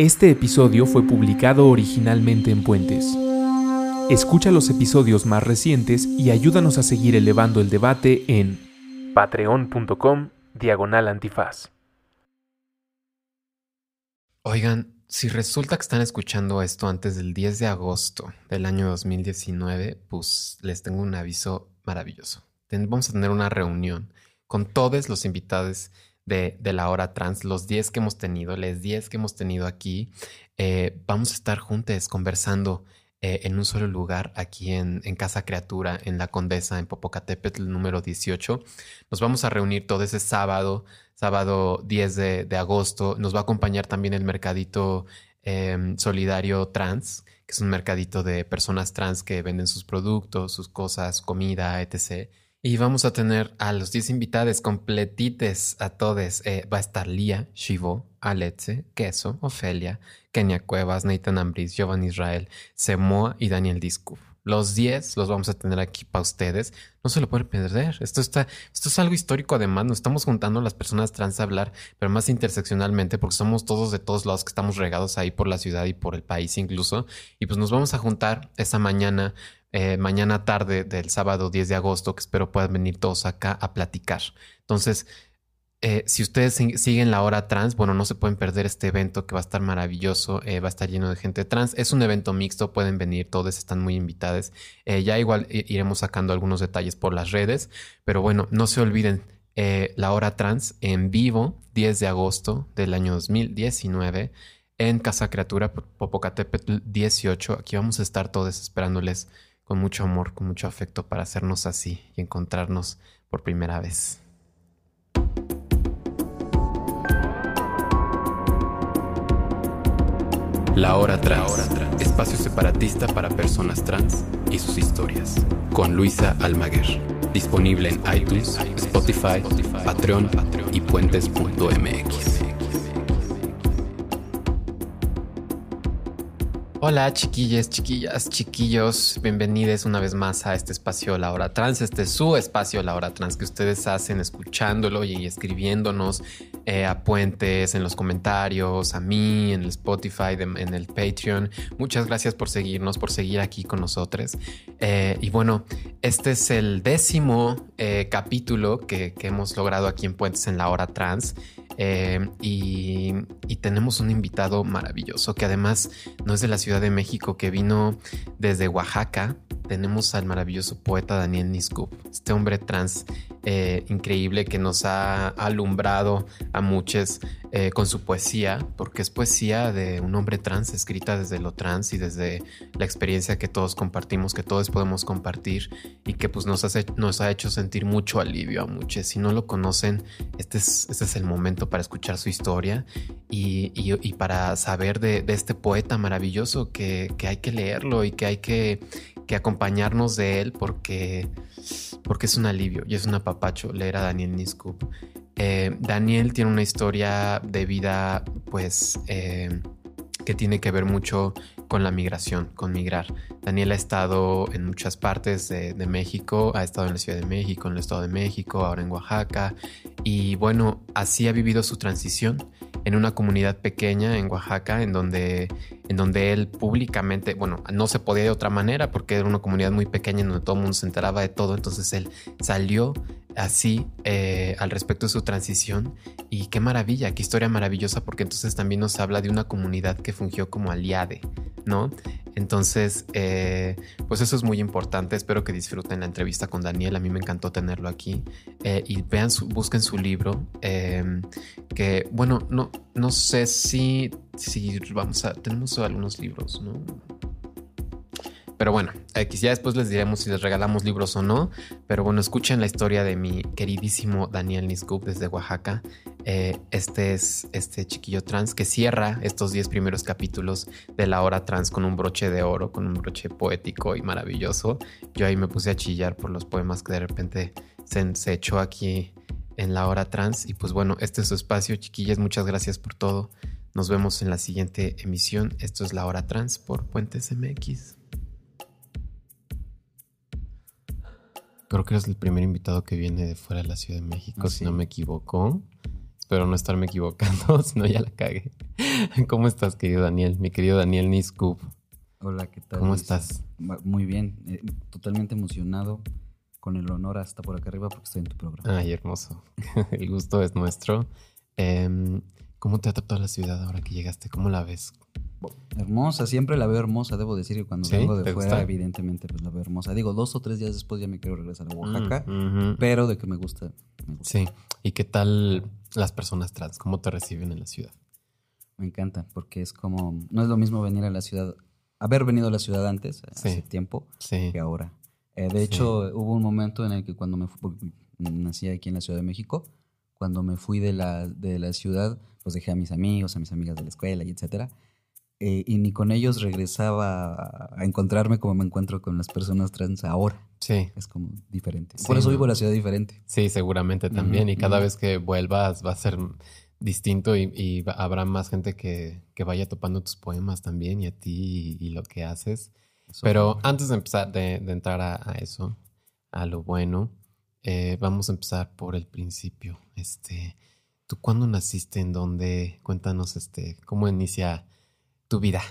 Este episodio fue publicado originalmente en Puentes. Escucha los episodios más recientes y ayúdanos a seguir elevando el debate en patreon.com diagonal antifaz. Oigan, si resulta que están escuchando esto antes del 10 de agosto del año 2019, pues les tengo un aviso maravilloso. Vamos a tener una reunión con todos los invitados de, la hora trans, los 10 que hemos tenido, los 10 que hemos tenido aquí. Eh, vamos a estar juntos conversando eh, en un solo lugar aquí en, Casa Criatura, en La Condesa, en Popocatépetl número 18. Nos vamos a reunir todo ese sábado, sábado 10 de, agosto. Nos va a acompañar también el mercadito em, solidario trans, que es un mercadito de personas trans que venden sus productos, sus cosas, comida, etc. Y vamos a tener a los 10 invitados completites a todos. Eh, va a estar Lía, Shivo, Aletze, Queso, Ofelia, Kenia Cuevas, Nathan Ambris, Giovanni Israel, Semoa y Daniel Discu. Los 10 los vamos a tener aquí para ustedes. No se lo pueden perder. Esto, está, esto es algo histórico además. Nos estamos juntando las personas trans a hablar, pero más interseccionalmente, porque somos todos de todos lados que estamos regados ahí por la ciudad y por el país incluso. Y pues nos vamos a juntar esa mañana eh, mañana tarde del sábado 10 de agosto, que espero puedan venir todos acá a platicar. Entonces, eh, si ustedes siguen la hora trans, bueno, no se pueden perder este evento que va a estar maravilloso, eh, va a estar lleno de gente trans. Es un evento mixto, pueden venir, todos están muy invitados. ya igual iremos sacando algunos detalles por las redes, pero bueno, no se olviden. la hora trans en vivo, 10 de agosto del año 2019, en Casa Criatura, Popocatépetl 18. Aquí vamos a estar todos esperándoles con mucho amor, con mucho afecto para hacernos así y encontrarnos por primera vez. La Hora Trans, espacio separatista para personas trans y sus historias, con Luisa Almaguer. Disponible en iTunes, Spotify, Patreon y puentes.mx. Hola chiquillas, chiquillas, chiquillos, bienvenidos una vez más a este espacio La Hora Trans, este es su espacio La Hora Trans que ustedes hacen escuchándolo y escribiéndonos eh, a puentes en los comentarios, a mí, en el Spotify, en el Patreon. Muchas gracias por seguirnos, por seguir aquí con nosotros. Eh, y bueno, este es el décimo eh, capítulo que, que hemos logrado aquí en Puentes en La Hora Trans. Eh, y, tenemos un invitado maravilloso que además no es de la Ciudad de México, que vino desde Oaxaca. Tenemos al maravilloso poeta Daniel Niskup, este hombre trans eh, increíble que nos ha alumbrado a muchos eh, con su poesía, porque es poesía de un hombre trans, escrita desde lo trans y desde la experiencia que todos compartimos, que todos podemos compartir y que pues nos, nos ha hecho sentir mucho alivio a muchos. Si no lo conocen, este es, este es el momento para escuchar su historia y, para saber de, este poeta maravilloso que, hay que leerlo y que hay que, acompañarnos de él porque, porque es un alivio y es un apapacho leer a Daniel Niskup. Eh, Daniel tiene una historia de vida pues eh, que tiene que ver mucho con la migración, con migrar. Daniel ha estado en muchas partes de, México, ha estado en la Ciudad de México, en el Estado de México, ahora en Oaxaca, y bueno, así ha vivido su transición en una comunidad pequeña en Oaxaca, en donde, en donde él públicamente, bueno, no se podía de otra manera porque era una comunidad muy pequeña en donde todo el mundo se enteraba de todo, entonces él salió así eh, al respecto de su transición y qué maravilla, qué historia maravillosa porque entonces también nos habla de una comunidad que fungió como aliade, ¿no? Entonces, eh, pues eso es muy importante. Espero que disfruten la entrevista con Daniel. A mí me encantó tenerlo aquí. Eh, y vean, su, busquen su libro. Que, bueno, no, no sé si, si vamos a. Tenemos algunos libros, ¿no? Pero bueno, X, ya después les diremos si les regalamos libros o no. Pero bueno, escuchen la historia de mi queridísimo Daniel Niskup desde Oaxaca. Eh, este es este chiquillo trans que cierra estos 10 primeros capítulos de la hora trans con un broche de oro, con un broche poético y maravilloso. Yo ahí me puse a chillar por los poemas que de repente se, se echó aquí en la hora trans. Y pues bueno, este es su espacio, chiquillas. Muchas gracias por todo. Nos vemos en la siguiente emisión. Esto es la hora trans por Puentes MX. Creo que eres el primer invitado que viene de fuera de la Ciudad de México, si no me equivoco. Espero no estarme equivocando, si no ya la cagué. ¿Cómo estás, querido Daniel? Mi querido Daniel Niscoop. Hola, ¿qué tal? ¿Cómo Luis? estás? Muy bien, eh, totalmente emocionado, con el honor hasta por acá arriba porque estoy en tu programa. Ay, hermoso. El gusto es nuestro. Em, ¿Cómo te ha tratado la ciudad ahora que llegaste? ¿Cómo la ves? Hermosa, siempre la veo hermosa, debo decir que cuando ¿Sí? vengo ¿Te de fuera, gusta? evidentemente, pues la veo hermosa. Digo, dos o tres días después ya me quiero regresar a Oaxaca, Mm, pero de que me gusta, me gusta. Sí. ¿Y qué tal las personas trans? ¿Cómo te reciben en la ciudad? Me encanta, porque es como, no es lo mismo venir a la ciudad, haber venido a la ciudad antes, hace tiempo, Sí. que ahora. Eh, de hecho, hubo un momento en el que cuando me fui, porque nací aquí en la Ciudad de México, cuando me fui de la, de la ciudad, pues dejé a mis amigos, a mis amigas de la escuela y etcétera. Eh, y ni con ellos regresaba a, encontrarme como me encuentro con las personas trans ahora. Sí. Es como diferente. Sí, Por eso ¿no? vivo en la ciudad diferente. Sí, seguramente también. Y cada vez que vuelvas va a ser distinto y, habrá más gente que, que vaya topando tus poemas también y a ti y, y lo que haces. Eso Pero fue- antes de empezar, de, de entrar a, a eso, a lo bueno, eh, vamos a empezar por el principio. Este, ¿tú cuándo naciste? ¿En dónde? Cuéntanos, este, cómo inicia tu vida.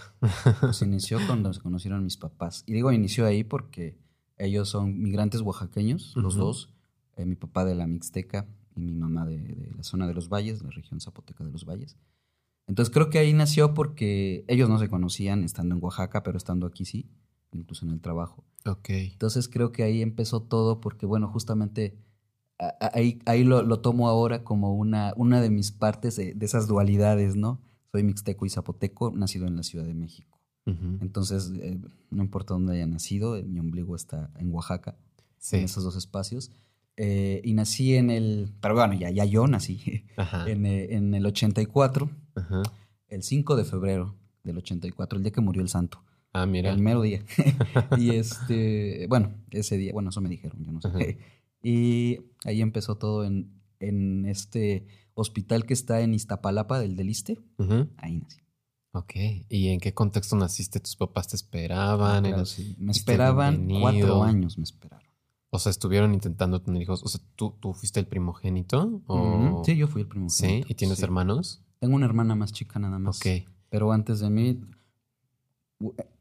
Pues inició cuando se conocieron mis papás. Y digo inició ahí porque ellos son migrantes oaxaqueños, los dos. Eh, mi papá de la Mixteca y mi mamá de, de la zona de los Valles, la región zapoteca de los Valles. Entonces creo que ahí nació porque ellos no se conocían estando en Oaxaca, pero estando aquí sí, incluso en el trabajo. Ok. Entonces creo que ahí empezó todo porque, bueno, justamente ahí, ahí lo, lo tomo ahora como una, una de mis partes de, de esas dualidades, ¿no? Soy mixteco y zapoteco, nacido en la Ciudad de México. Entonces, eh, no importa dónde haya nacido, eh, mi ombligo está en Oaxaca, Sí. en esos dos espacios. Eh, y nací en el, pero bueno, ya, ya yo nací en, en el 84, Ajá. el 5 de febrero del 84, el día que murió el santo, Ah, mira. el mero día. y este, bueno, ese día, bueno, eso me dijeron, yo no sé. Ajá. Y ahí empezó todo en, en este hospital que está en Iztapalapa, del Deliste, ahí nací. Ok. ¿Y en qué contexto naciste? ¿Tus papás te esperaban? Claro, ¿Eran- sí. Me esperaban cuatro años, me esperaron. O sea, estuvieron intentando tener hijos. O sea, ¿tú, tú fuiste el primogénito? O... Sí, yo fui el primo. Sí, ¿y tienes hermanos? Tengo una hermana más chica nada más. Ok. Pero antes de mí,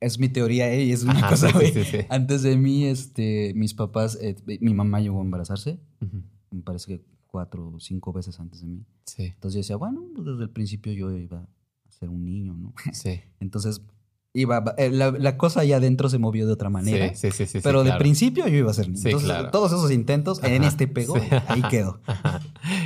es mi teoría, ¿eh? Y es una Ajá, cosa, sí, sí. Antes de mí, este, mis papás, eh, mi mamá llegó a embarazarse, me parece que cuatro o cinco veces antes de mí. Sí, Entonces yo decía, bueno, pues desde el principio yo iba a ser un niño, ¿no? sí. Entonces, iba, eh, la, la cosa allá adentro se movió de otra manera. Sí, sí, sí, sí, pero sí, de claro. principio yo iba a ser niño. Sí, Entonces, claro. todos esos intentos, en este pegó, ahí quedó. Ajá.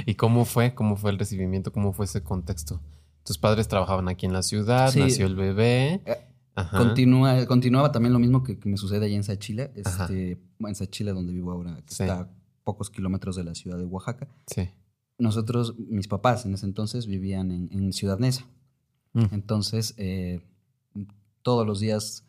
¿Y cómo fue? ¿Cómo fue el recibimiento? ¿Cómo fue ese contexto? Tus padres trabajaban aquí en la ciudad, nació el bebé. Eh, Ajá. Continúa, continuaba también lo mismo que, que me sucede allá en Sachila, este, en Sachila donde vivo ahora, que Sí. está pocos kilómetros de la ciudad de Oaxaca. Sí. Nosotros, mis papás en ese entonces vivían en, en Ciudad Neza. Mm. Entonces, eh, todos los días,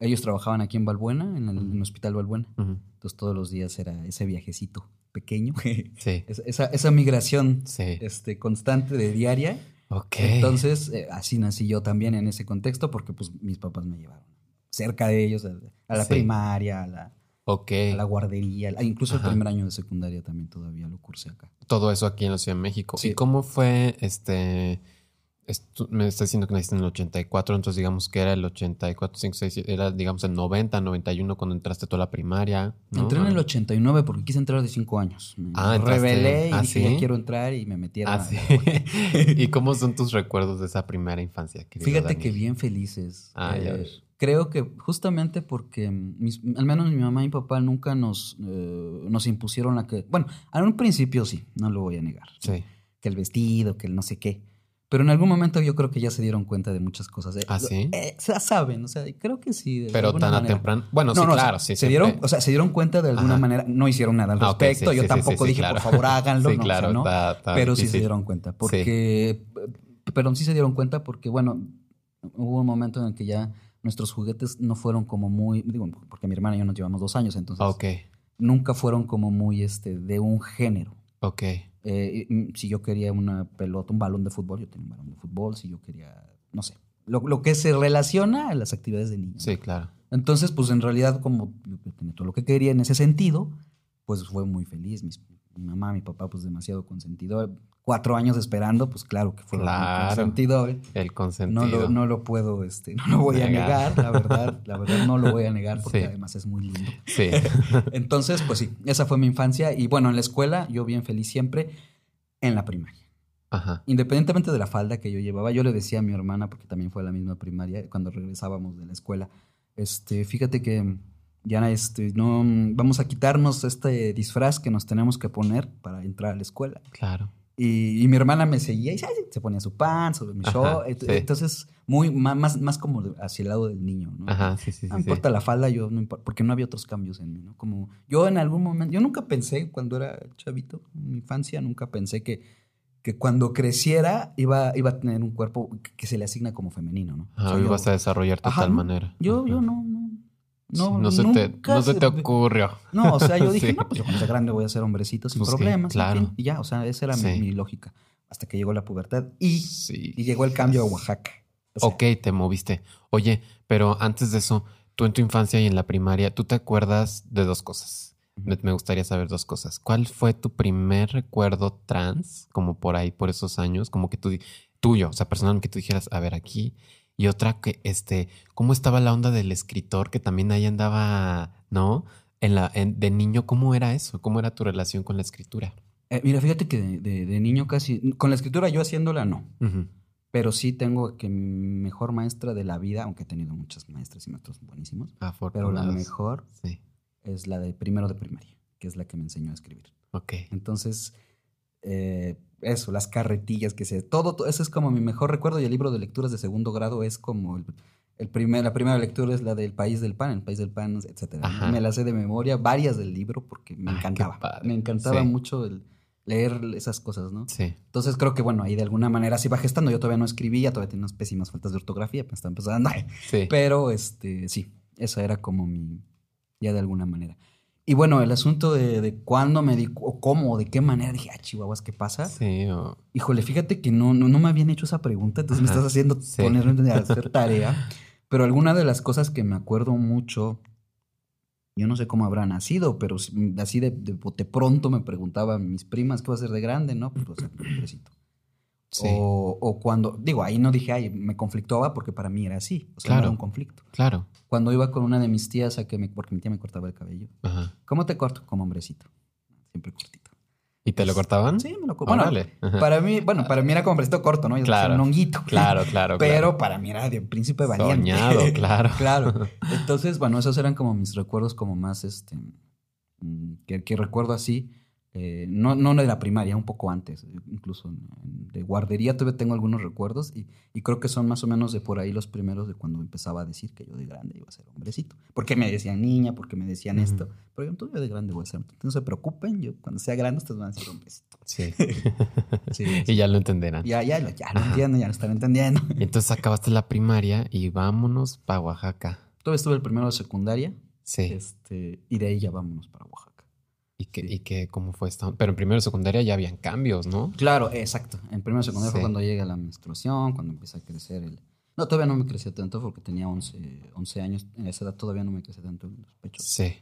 ellos trabajaban aquí en Balbuena, en el, en el Hospital Balbuena. Ujú. Entonces, todos los días era ese viajecito pequeño, Sí. esa, esa, esa migración Sí. este, constante de diaria. Ok. Entonces, eh, así nací yo también en ese contexto porque pues mis papás me llevaron cerca de ellos, a, a la Sí. primaria, a la, Ok. a la guardería, incluso Ajá. el primer año de secundaria también todavía lo cursé acá. Todo eso aquí en la Ciudad de México. Sí. ¿Y cómo fue este? me estás diciendo que naciste en el 84, entonces digamos que era el 84, 5, 6, era digamos el 90, 91 cuando entraste toda la primaria. ¿no? Entré en el 89 porque quise entrar de 5 años. Me Ah, rebelé y ah, dije, ¿sí? ya quiero entrar y me. Ah, a- sí. ¿Y cómo son tus recuerdos de esa primera infancia? Fíjate Daniel? que bien felices. Ah, ya Eh, ves. Creo que justamente porque mis- al menos mi mamá y mi papá nunca nos, eh, nos impusieron la que... Bueno, en un principio sí, no lo voy a negar. Sí. Que el vestido, que el no sé qué. Pero en algún momento yo creo que ya se dieron cuenta de muchas cosas. Eh, ¿Ah, sí? eh, ya saben, o sea, creo que sí. de Pero tan a temprano. Bueno, No, sí, no, o sea, claro, sí. se dieron, o sea, se dieron cuenta de alguna Ajá. manera, no hicieron nada al Ah, respecto. sí, yo sí, tampoco sí, dije, claro. por favor, háganlo. No, o sea, claro, ¿no? está- está pero sí se dieron cuenta. Porque, pero sí se dieron cuenta porque, bueno, hubo un momento en el que ya nuestros juguetes no fueron como muy, digo, porque mi hermana y yo nos llevamos dos años, entonces nunca fueron como muy, este, de un género. ok. Eh, mm, si yo quería una pelota, un balón de fútbol, yo tenía un balón de fútbol. Si yo quería, no sé, lo, lo que se relaciona a las actividades de niños. Sí, claro. Entonces, pues en realidad, como yo tenía todo lo que quería en ese sentido, pues fue muy feliz. Mis- mi mamá, mi papá, pues demasiado consentidor. Cuatro años esperando, pues claro que fue Claro. un consentido. ¿eh? El consentido. No lo, no lo puedo, este, no lo voy a Negar. negar, la verdad, la verdad no lo voy a negar porque Sí. además es muy lindo. Sí. Entonces, pues sí, esa fue mi infancia y bueno, en la escuela yo bien feliz siempre en la primaria. Ajá. Independientemente de la falda que yo llevaba, yo le decía a mi hermana, porque también fue a la misma primaria, cuando regresábamos de la escuela, este, fíjate que ya este, no, vamos a quitarnos este disfraz que nos tenemos que poner para entrar a la escuela. Claro. Y, y mi hermana me seguía y se ponía su pan sobre mi Ajá, show. Sí. Entonces, muy, más, más como hacia el lado del niño, ¿no? Ajá, sí, sí, sí. No sí. importa la falda, yo no importa, porque no había otros cambios en mí, ¿no? Como yo en algún momento, yo nunca pensé cuando era chavito, en mi infancia, nunca pensé que, que cuando creciera iba, iba a tener un cuerpo que- se le asigna como femenino, ¿no? O Ajá, sea, yo- ibas a desarrollarte de tal manera. Yo, Ajá. yo no, no. Sí, No, no, se te, no se te ocurrió. No, o sea, yo dije, Sí. no, pues yo cuando sea grande voy a ser hombrecito sin Pues problemas. en claro. fin, Y ya, o sea, esa era mi- Sí. mi, lógica. Hasta que llegó la pubertad y, Sí. y llegó el cambio a Oaxaca. O sea, Ok, te moviste. Oye, pero antes de eso, tú en tu infancia y en la primaria, ¿tú te acuerdas de dos cosas? Me- Me gustaría saber dos cosas. ¿Cuál fue tu primer recuerdo trans, como por ahí, por esos años? Como que tú, tuyo, o sea, personal, que tú dijeras, a ver, aquí. Y otra que, este, ¿cómo estaba la onda del escritor que también ahí andaba, ¿no? En la, en- de niño, ¿cómo era eso? ¿Cómo era tu relación con la escritura? eh, mira, fíjate que de, de- de niño casi, con la escritura yo haciéndola no. Pero sí tengo que mi mejor maestra de la vida, aunque he tenido muchas maestras y maestros buenísimos, pero la mejor Sí. es la de primero de primaria, que es la que me enseñó a escribir. Ok. Entonces, eh, eso, las carretillas que se... Todo, todo, eso es como mi mejor recuerdo y el libro de lecturas de segundo grado es como el, el primer, la primera lectura es la del País del Pan, el País del Pan, etcétera. Ajá. Me la sé de memoria, varias del libro porque me Ay, qué encantaba. Me encantaba Sí. mucho el leer esas cosas, ¿no? Sí. Entonces creo que, bueno, ahí de alguna manera sí va gestando. Yo todavía no escribía, todavía tenía unas pésimas faltas de ortografía, me estaba empezando. Sí. Pero, este, sí, esa era como mi, ya de alguna manera. Y bueno, el asunto de, de cuándo me di, o cómo, o de qué manera dije, ah, chihuahuas, ¿qué pasa? Sí, o- Híjole, fíjate que no, no, no me habían hecho esa pregunta, entonces me estás haciendo sí. ponerme a hacer tarea. Pero alguna de las cosas que me acuerdo mucho, yo no sé cómo habrá nacido, pero así de, de bote pronto me preguntaban mis primas, ¿qué va a ser de grande? No, pues va a ser un hombrecito. Sí. O, o cuando, digo, ahí no dije, ay, me conflictuaba porque para mí era así, o sea, no Claro. era un conflicto. Claro. Cuando iba con una de mis tías a que me, porque mi tía me cortaba el cabello, Ajá. ¿cómo te corto? Como hombrecito, siempre cortito. ¿Y te lo cortaban? Sí, me lo corto. Bueno, Órale. Ajá. para mí, bueno, para mí era como hombrecito corto, ¿no? Yo Claro. un honguito. Claro, claro. Pero para mí era de príncipe claro. valiente. Soñado, claro. claro. Entonces, bueno, esos eran como mis recuerdos como más, este, mm, que, que recuerdo así. Eh, no, no de la primaria, un poco antes, incluso de guardería todavía tengo algunos recuerdos y, y creo que son más o menos de por ahí los primeros de cuando empezaba a decir que yo de grande iba a ser hombrecito. Porque me decían niña, porque me decían esto, pero yo todavía de grande voy a ser. No se preocupen, yo cuando sea grande ustedes van a ser hombrecito. Sí. Sí, y ya lo entenderán. ya, ya, lo- ya lo Ajá. entienden, ya lo están entendiendo. Y entonces acabaste la primaria y vámonos para Oaxaca. Todavía estuve el primero de secundaria Sí. este, y de ahí ya vámonos para Oaxaca. ¿Y sí. y qué, cómo fue esto? Pero en primero y secundaria ya habían cambios, ¿no? Claro, exacto. En primero secundaria fue cuando llega la menstruación, cuando empieza a crecer el... No, todavía no me crecía tanto porque tenía 11, 11 años. En esa edad todavía no me crecía tanto en los pechos. Sí.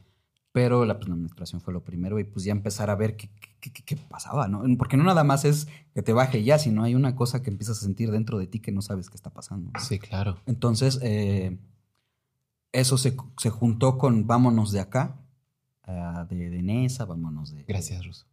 Pero la, pues, la menstruación fue lo primero y pues ya empezar a ver qué, qué, qué- qué pasaba, ¿no? Porque no nada más es que te baje ya, sino hay una cosa que empiezas a sentir dentro de ti que no sabes qué está pasando. ¿no? Sí, claro. Entonces, eh, eso se, se juntó con vámonos de acá, ah, de, de Nesa, vámonos de... Gracias, Ruso.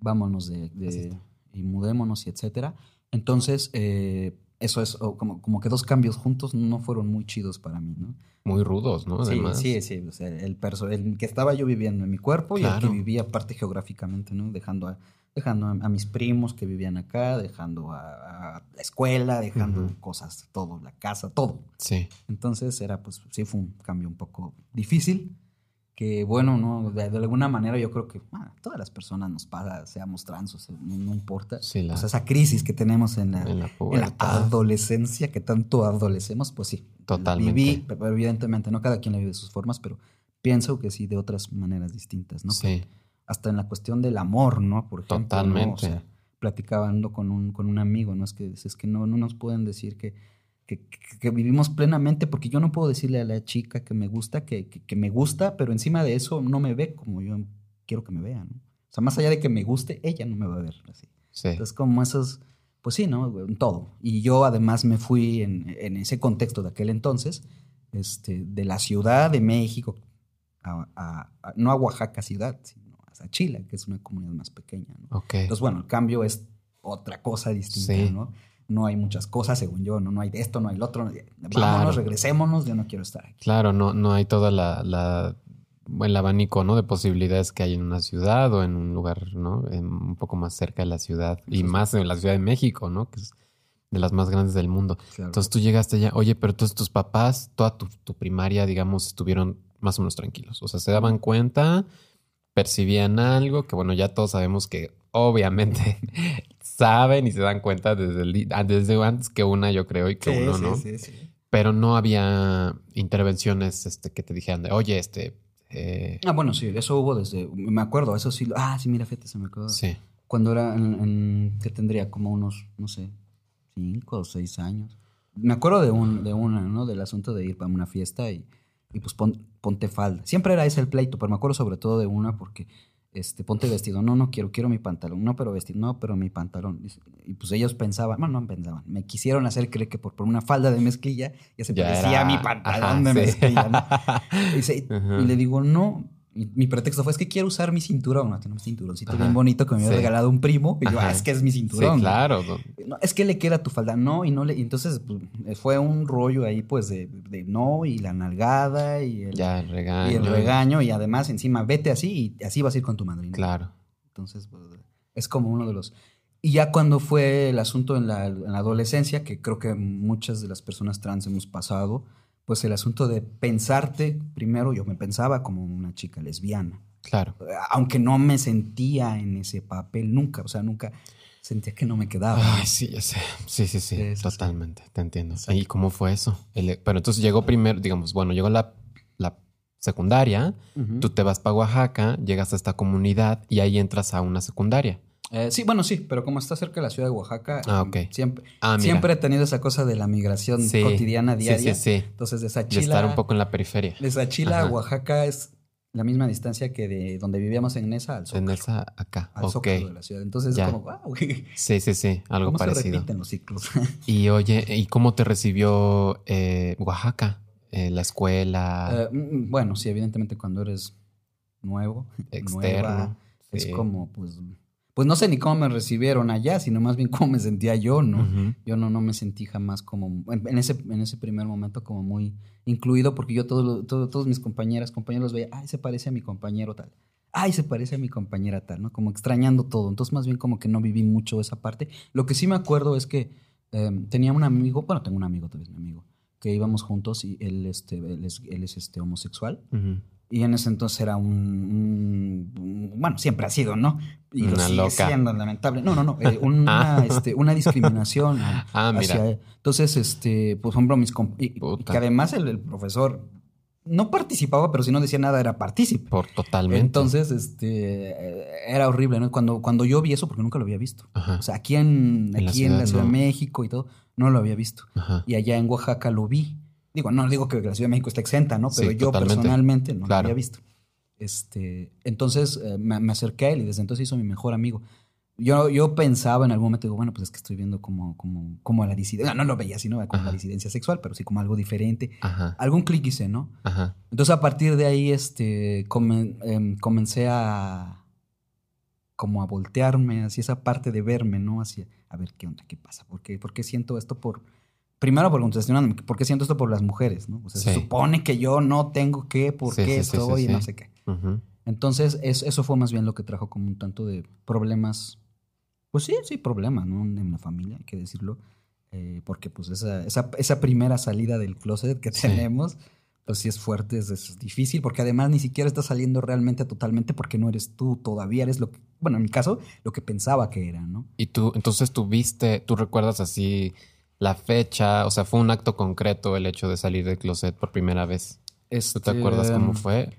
vámonos de, y mudémonos y etcétera. Entonces, eh, eso es o como, como que dos cambios juntos no fueron muy chidos para mí, ¿no? Muy rudos, ¿no? Sí, Además. sí, sí, o sea, el, perso el que estaba yo viviendo en mi cuerpo y el que vivía aparte geográficamente, ¿no? Dejando a, dejando a, a mis primos que vivían acá, dejando a, a la escuela, dejando Ujú. cosas, todo, la casa, todo. Sí. Entonces era, pues, sí fue un cambio un poco difícil, que bueno, no, de, de alguna manera yo creo que ah, a todas las personas nos pasa, seamos trans, o sea, no, no importa. Sí, la- O sea, esa crisis que tenemos en la, En la en la pubertad. adolescencia, que tanto adolecemos, pues sí. Totalmente. Viví, pero evidentemente, no cada quien la vive de sus formas, pero pienso que sí de otras maneras distintas, ¿no? Sí. Hasta en la cuestión del amor, ¿no? Por ejemplo. ¿no? Totalmente. O sea, platicando con un, con un amigo, ¿no? Es que, es que no, no nos pueden decir que, que, que- que vivimos plenamente, porque yo no puedo decirle a la chica que me gusta, que, que, me gusta, pero encima de eso no me ve como yo quiero que me vea, ¿no? O sea, más allá de que me guste, ella no me va a ver así. Sí. Entonces, como esos, pues sí, ¿no? Todo. Y yo además me fui en, en ese contexto de aquel entonces, este, de la Ciudad de México, a, a- a- no a Oaxaca ciudad, sino a Sachila, que es una comunidad más pequeña, ¿no? Ok. Entonces, bueno, el cambio es otra cosa distinta, Sí. ¿no? No hay muchas cosas, según yo, no, no hay de esto, no hay lo otro. Vámonos, Claro. regresémonos, yo no quiero estar aquí. Claro, no, no hay toda la, la el abanico, ¿no? De posibilidades que hay en una ciudad o en un lugar, ¿no? En- un poco más cerca de la ciudad y más en la Ciudad de México, ¿no? Que es de las más grandes del mundo. Claro. Entonces tú llegaste allá, oye, pero entonces tus papás, toda tu, tu primaria, digamos, estuvieron más o menos tranquilos. O sea, se daban cuenta, percibían algo, que bueno, ya todos sabemos que obviamente saben y se dan cuenta desde, el ah, desde antes que una, yo creo, y que Sí, uno, sí, ¿no? sí, sí. Pero no había intervenciones este, que te dijeran de, oye, este... eh, Ah, bueno, sí, eso hubo desde. Me acuerdo, eso sí. Ah, sí, mira, fíjate, se me acuerdo. sí, Cuando era en, en- que tendría como unos, no sé, cinco o seis años. Me acuerdo de, un, de una, ¿no? Del asunto de ir para una fiesta y, y pues pon- ponte falda. Siempre era ese el pleito, pero me acuerdo sobre todo de una porque, este, ponte vestido. No, no quiero, quiero mi pantalón. No, pero vestido. No, pero mi pantalón. Y pues ellos pensaban, bueno, no pensaban. Me quisieron hacer creer que por, por una falda de mezclilla ya se Ya parecía era- a mi pantalón ajá, de sí. mezclilla, ¿no? Y le digo, no. Mi pretexto fue, es que quiero usar mi cinturón. No, tengo un cinturoncito Ajá. bien bonito que me había Sí. regalado un primo. Y yo, ah, es que es mi sí, cinturón. claro. no. No, es que le queda tu falda. No, y no le... y entonces pues, fue un rollo ahí, pues, de, de no, y la nalgada, y el, Ya, el regaño. y el regaño, y además encima, vete así, y así vas a ir con tu madrina. Claro. Entonces, pues, es como uno de los... Y ya cuando fue el asunto en la, en la adolescencia, que creo que muchas de las personas trans hemos pasado, pues el asunto de pensarte, primero yo me pensaba como una chica lesbiana, Claro. aunque no me sentía en ese papel nunca, o sea, nunca sentía que no me quedaba. Ay, sí, ya sé. Sí, sí, sí, totalmente. Te entiendo. Exacto. ¿Y cómo fue eso? El- pero entonces llegó primero, digamos, bueno, llegó la, la secundaria, Ujú. tú te vas para Oaxaca, llegas a esta comunidad y ahí entras a una secundaria. Eh, sí, bueno, sí, pero como está cerca de la ciudad de Oaxaca, Ah, mm, ok. siempre, Ah, siempre he tenido esa cosa de la migración Sí. cotidiana, Sí, diaria. sí, sí. Entonces, de De Sachila, estar un poco en la periferia. de Sachila a. Oaxaca es la misma distancia que de donde vivíamos en Nesa al Zócalo. En esa acá. al. Zócalo de la ciudad. Entonces, Ya. es como, wow, Sí, sí, sí. Algo ¿cómo se parecido. repiten los ciclos? Y oye, ¿y cómo te recibió eh, Oaxaca? Eh, la escuela, Eh, mm, bueno, sí, evidentemente cuando eres nuevo, externo. nueva, es sí. como, pues, pues no sé ni cómo me recibieron allá, sino más bien cómo me sentía yo, ¿no? Yo no, no me sentí jamás como, en, ese, en ese primer momento como muy incluido, porque yo todos todo- todos mis compañeras, compañeros los veía, ay, se parece a mi compañero tal, ay, se parece a mi compañera tal, ¿no? Como extrañando todo. Entonces más bien como que no viví mucho esa parte. Lo que sí me acuerdo es que eh, tenía un amigo, bueno, tengo un amigo, todavía mi amigo, que íbamos juntos y él, este, él es, él es este, homosexual. Y en ese entonces era un, bueno, siempre ha sido, ¿no? Y lo Una sigue loca. siendo, lamentable. No, no, no, eh, una, este, una discriminación Ah, mira. hacia- entonces, este, por ejemplo, mis y- que además el, el profesor no participaba, pero si no decía nada era partícipe. Por totalmente. Entonces, este, era horrible, ¿no? Cuando, cuando yo vi eso, porque nunca lo había visto. Ajá. O sea, aquí en, En la aquí en la ciudad, Ciudad no. de México y todo, no lo había visto. Ajá. Y allá en Oaxaca lo vi. Digo, no digo que la Ciudad de México esté exenta, ¿no? Sí, Pero yo totalmente. personalmente no Claro. lo había visto. Este, entonces eh, me, me acerqué a él y desde entonces hizo mi mejor amigo. Yo, yo pensaba en algún momento, digo, bueno, pues es que estoy viendo como, como, como la disidencia. No, no lo veía así, ¿no? Como la Ajá. disidencia sexual, pero sí como algo diferente. Ajá. Algún clic hice, ¿no? Ajá. Entonces a partir de ahí este, comen- em, comencé a como a voltearme hacia esa parte de verme, ¿no? Hacia, a ver qué onda, qué pasa, por qué, por qué siento esto por... Primero por cuestionándome, ¿por qué siento esto por las mujeres, no? O sea, se Sí. supone que yo no tengo que, por Sí, qué sí, estoy, y no sé qué. Ujú. Entonces es- eso fue más bien lo que trajo como un tanto de problemas, pues sí, sí, problemas, ¿no? En la familia, hay que decirlo. Eh, porque pues esa, esa, esa primera salida del closet que tenemos, pues sí es fuerte, es, es difícil, porque además ni siquiera estás saliendo realmente totalmente porque no eres tú, todavía eres lo que, bueno, en mi caso, lo que pensaba que era, ¿no? Y tú, entonces tú viste, tú recuerdas así la fecha, o sea, fue un acto concreto el hecho de salir del closet por primera vez. ¿Tú te Este, acuerdas cómo fue?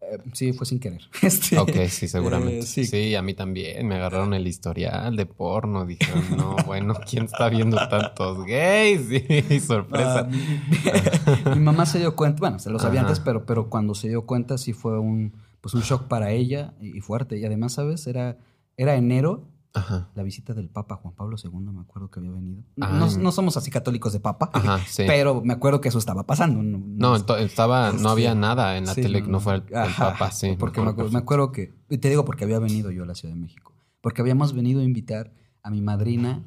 eh, sí, fue sin querer. Este, Ok, sí, seguramente. eh, sí. sí. a mí también. Me agarraron el historial de porno. Dijeron, no, bueno, ¿quién está viendo tantos gays? Sí, sorpresa. Mi, mi mamá se dio cuenta, bueno, se lo sabía Ajá. antes, pero, pero cuando se dio cuenta sí fue un, pues un shock para ella y, y fuerte. Y además, ¿sabes? Era, era enero Ajá. la visita del Papa Juan Pablo II, me acuerdo que había venido. Ah. No, no somos así católicos de Papa, Ajá, sí. pero me acuerdo que eso estaba pasando. No, No, estaba, no Este, había nada en la sí, tele que no fuera el, Papa, sí. Porque me acuerdo, me acuerdo que, y te digo porque había venido yo a la Ciudad de México, porque habíamos venido a invitar a mi madrina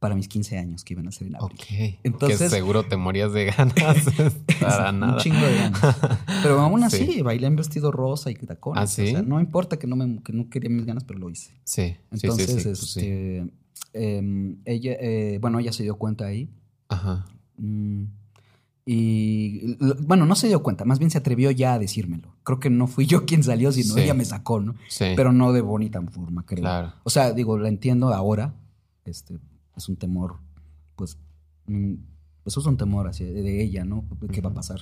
para mis 15 años que iban a ser en abril. Ok. Entonces- que seguro te morías de ganas. Para nada. Un chingo de ganas. Pero aún así, Sí. bailé en vestido rosa y tacones. ¿Ah, sí? O sea, no importa que no, me, que no quería mis ganas, pero lo hice. Sí, Entonces, sí, este, em, ella, eh, bueno, ella se dio cuenta ahí. Ajá. Mm, y bueno, no se dio cuenta, más bien se atrevió ya a decírmelo. Creo que no fui yo quien salió, sino ella me sacó, ¿no? Sí. Pero no de bonita forma, creo. Claro. O sea, digo, la entiendo ahora. Este, es un temor, pues, mm, pues es un temor hacia, de ella, ¿no? ¿Qué va a pasar?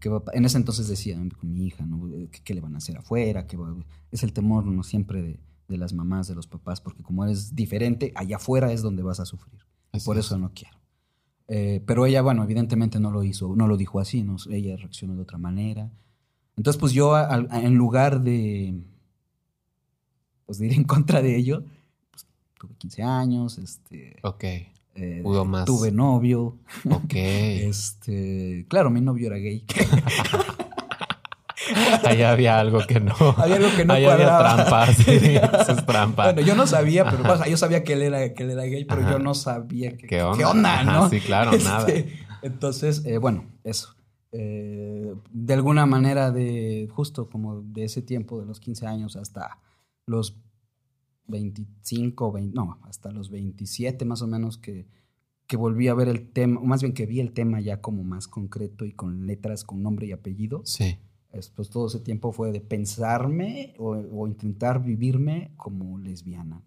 ¿Qué va a pa- en ese entonces decía con mi hija, ¿no? ¿Qué, qué le van a hacer afuera? ¿Qué va- Es el temor, ¿no? Siempre de, de las mamás, de los papás, porque como eres diferente, allá afuera es donde vas a sufrir. Así por es. eso no quiero. Eh, pero ella, bueno, evidentemente no lo hizo, no lo dijo así, ¿no? ella reaccionó de otra manera. Entonces, pues yo, a- a- en lugar de, pues, de ir en contra de ello, tuve 15 años, este, Ok. eh, Pudo más. tuve novio, Ok. este, claro, mi novio era gay. Ahí había algo que no. Había algo que no Ahí había cuadraba. trampas. Sí, eso es trampa. Bueno, yo no sabía, pero o sea, yo sabía que él era, que él era gay, pero Ajá. yo no sabía que, ¿Qué onda? ¿no? sí, claro, nada. Entonces, eh, bueno, eso. Eh, de alguna manera, de justo como de ese tiempo, de los 15 años hasta los 25, 20, no, hasta los 27 más o menos, que, que volví a ver el tema, o más bien que vi el tema ya como más concreto y con letras, con nombre y apellido. Sí. Es, pues todo ese tiempo fue de pensarme o, o intentar vivirme como lesbiana,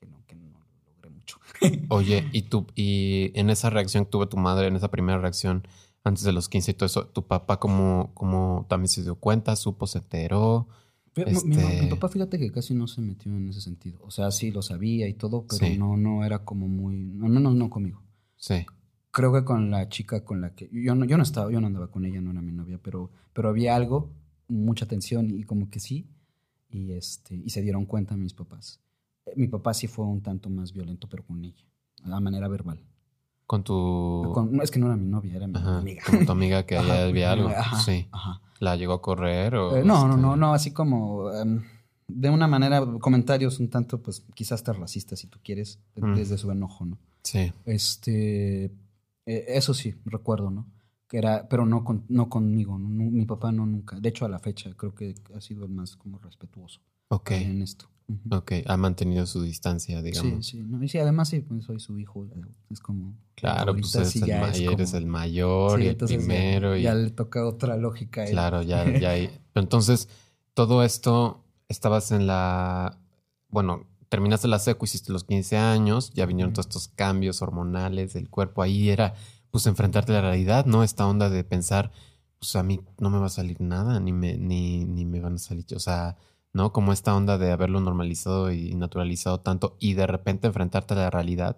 que no, que no logré mucho. Oye, y tú, y en esa reacción que tuvo tu madre, en esa primera reacción, antes de los 15 y todo eso, ¿tu papá como, como también se dio cuenta, supo, se enteró? Pero mi- mi, Este- mi papá, fíjate que casi no se metió en ese sentido. O sea, sí lo sabía y todo, pero Sí. no, no era como muy. No, no, no, no conmigo. Sí. Creo que con la chica con la que. Yo no, yo no estaba, yo no andaba con ella, no era mi novia, pero, pero había algo, mucha tensión y como que sí. Y este, y se dieron cuenta mis papás. Eh, Mi papá sí fue un tanto más violento, pero con ella, a manera verbal. Con tu... Con- no, es que no era mi novia, era mi Ajá, amiga. Como tu amiga que Ajá, había algo. ajá, sí. ajá. ¿La llegó a correr o...? Eh, no, no, este, no, no, así como em, de una manera, comentarios un tanto, pues quizás hasta racistas, si tú quieres, Mm. desde su enojo, ¿no? Sí. Este, eh, eso sí, recuerdo, ¿no? Que era, pero no, con, no conmigo, mi papá no nunca, de hecho a la fecha creo que ha sido el más como respetuoso Ok. en esto. Ok. Ha mantenido su distancia, digamos. Sí, sí, no, y sí, además sí, pues, soy su hijo, es como... Claro, pues eres, el, ma- es eres como- el mayor sí, y el entonces ya- primero. y... Ya le toca otra lógica. a él. Claro, ya, ya hay. Pero entonces, todo esto, estabas en la. Bueno, terminaste la secu, hiciste los 15 años, ya vinieron todos estos cambios hormonales del cuerpo. Ahí era, pues, enfrentarte a la realidad, ¿no? Esta onda de pensar, pues a mí no me va a salir nada, ni me, ni, ni me van a salir. O sea, ¿no? Como esta onda de haberlo normalizado y naturalizado tanto y de repente enfrentarte a la realidad,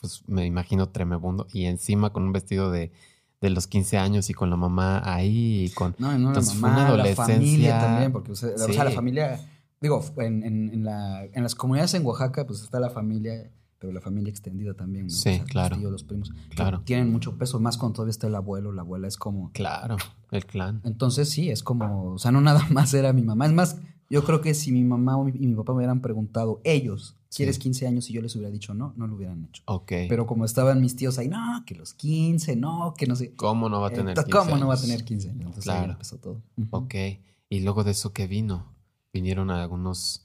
pues me imagino tremebundo. Y encima con un vestido de, de los 15 años y con la mamá ahí y con. No, no Entonces, la fue mamá, una la adolescencia- familia también, porque o sea, o sea, la familia, digo, en, en- en la, en las comunidades en Oaxaca, pues está la familia, pero la familia extendida también, ¿no? Sí, O sea, claro. Los tíos, los primos, Claro. tienen mucho peso, más cuando todavía está el abuelo, la abuela es como... Claro, el clan. Entonces sí, es como, o sea, no nada más era mi mamá, es más, yo creo que si mi mamá o mi- y mi papá me hubieran preguntado, ellos, Sí. ¿quieres 15 años? Y yo les hubiera dicho no, no lo hubieran hecho. Ok. Pero como estaban mis tíos ahí, no, que los 15, no, que no sé. ¿Cómo no va a tener Entonces, 15 ¿Cómo no va a tener 15 años? Entonces ahí Claro. empezó todo. Ok. Y luego de eso, ¿qué vino? ¿Vinieron algunos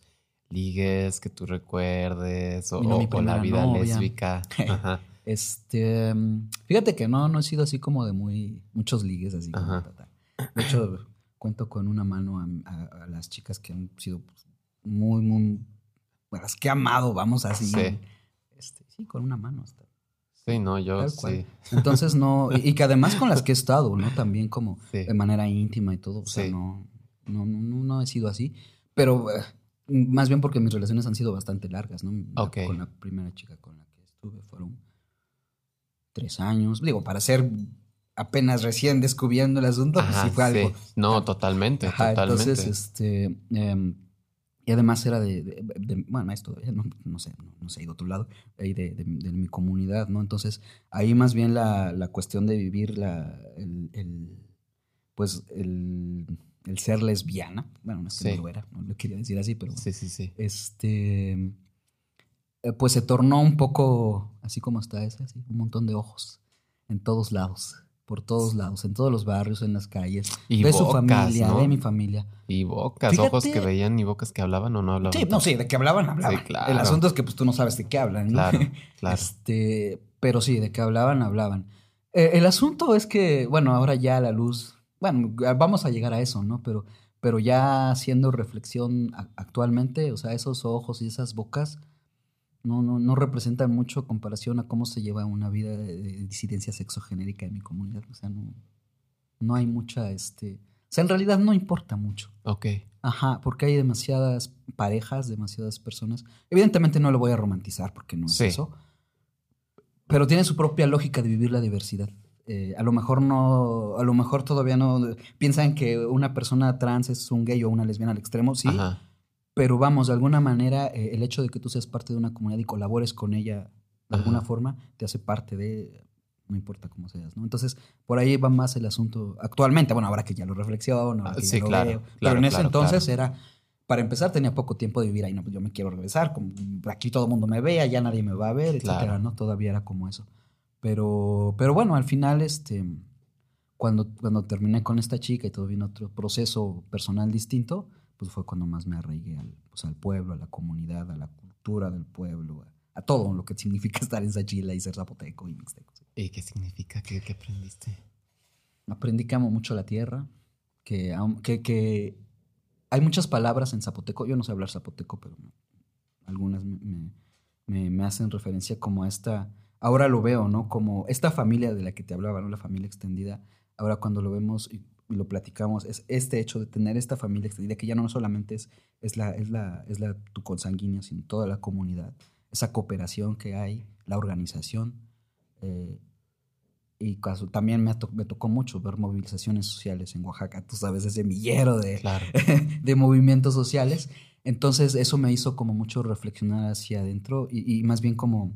ligues que tú recuerdes? ¿O, o- o la vida novia. lésbica? Ajá. Este, mm, fíjate que no, no he sido así como de muy, muchos ligues así. como Ajá. ta, ta. De hecho, cuento con una mano a, a- a las chicas que han sido pues, muy, muy, bueno, las que he amado, vamos así. Sí. Este, sí, con una mano. hasta. Sí, no, yo sí. Entonces no, y, que además con las que he estado, ¿no? También como Sí. de manera íntima y todo, o sea, Sí. no, no, no, no, he sido así, pero eh, más bien porque mis relaciones han sido bastante largas, ¿no? Con la primera chica con la que estuve fueron tres años, digo, para ser apenas recién descubriendo el asunto, pues sí fue algo. sí. No, totalmente, Ajá, totalmente. entonces, este, em, y además era de, de- de- bueno, esto no, no sé, no, no sé, de otro lado, ahí de, de- mi comunidad, ¿no? Entonces, ahí más bien la, la cuestión de vivir la, el, el- pues, el, el ser lesbiana, bueno, no es que Sí. no lo era, no lo quería decir así, pero Sí, sí, sí. este, eh, pues se tornó un poco, así como está ese, así, un montón de ojos en todos lados, por todos lados, en todos los barrios, en las calles, Y de su familia, ¿no? de mi familia. Y bocas, Fíjate- ojos que veían y bocas que hablaban o no hablaban. Sí, no, sí, de qué hablaban, hablaban. Sí, claro. El asunto es que pues tú no sabes de qué hablan. ¿no? Claro, claro. Este, pero sí, de qué hablaban, hablaban. Eh, el asunto es que, bueno, ahora ya la luz, bueno, vamos a llegar a eso, ¿no? Pero, pero ya haciendo reflexión actualmente, o sea, esos ojos y esas bocas no, no, no representan mucho comparación a cómo se lleva una vida de, de disidencia sexogenérica en mi comunidad. O sea, no, no hay mucha, este, o sea, en realidad no importa mucho. Ok. Ajá, porque hay demasiadas parejas, demasiadas personas. Evidentemente no lo voy a romantizar porque no es Sí. eso. Pero tiene su propia lógica de vivir la diversidad. Eh, a lo mejor no, a lo mejor todavía no piensan que una persona trans es un gay o una lesbiana al extremo, sí. Ajá. Pero vamos, de alguna manera, eh, el hecho de que tú seas parte de una comunidad y colabores con ella de alguna forma, te hace parte de, no importa cómo seas, ¿no? Entonces, por ahí va más el asunto actualmente. Bueno, ahora que ya lo reflexiono, ahora Ah, que sí, ya lo claro, veo. claro, Pero en ese claro, entonces era, para empezar, tenía poco tiempo de vivir ahí. No, pues yo me quiero regresar, como aquí todo el mundo me vea, ya nadie me va a ver, etcétera. ¿no? Todavía era como eso. Pero, pero bueno, al final, este, cuando, cuando terminé con esta chica y todo vino otro proceso personal distinto, pues fue cuando más me arraigué al, pues, al pueblo, a la comunidad, a la cultura del pueblo, a, a todo lo que significa estar en Sachila y ser zapoteco y mixteco. sí. ¿Y qué significa? ¿Qué, qué aprendiste? Aprendí que amo mucho la tierra, que, am- que, que hay muchas palabras en zapoteco. Yo no sé hablar zapoteco, pero me- algunas me- me hacen referencia como a esta, ahora lo veo, ¿no? Como esta familia de la que te hablaba, ¿no? La familia extendida. Ahora cuando lo vemos y, lo platicamos, es este hecho de tener esta familia extendida, que ya no solamente es, es, la, es, la, es la, tu consanguíneo, sino toda la comunidad. Esa cooperación que hay, la organización. eh, y caso, también me, to- me tocó mucho ver movilizaciones sociales en Oaxaca, tú sabes, ese millero de, Claro. de movimientos sociales. Entonces eso me hizo como mucho reflexionar hacia adentro y, y más bien como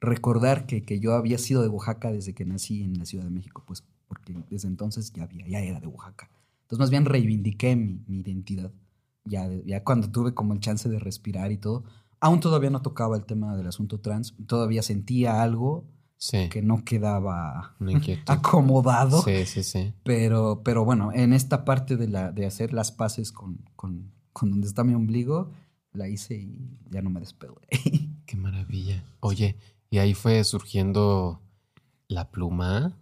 recordar que, que yo había sido de Oaxaca desde que nací en la Ciudad de México, pues porque desde entonces ya, había, ya era de Oaxaca. Entonces más bien reivindiqué mi, mi identidad, ya, ya cuando tuve como el chance de respirar y todo. Aún todavía no tocaba el tema del asunto trans, todavía sentía algo Sí. que no quedaba acomodado. Sí, sí, sí. Pero, pero bueno, en esta parte de, la, de hacer las paces con, con, con donde está mi ombligo, la hice y ya no me despego. Qué maravilla. Oye, y ahí fue surgiendo la pluma.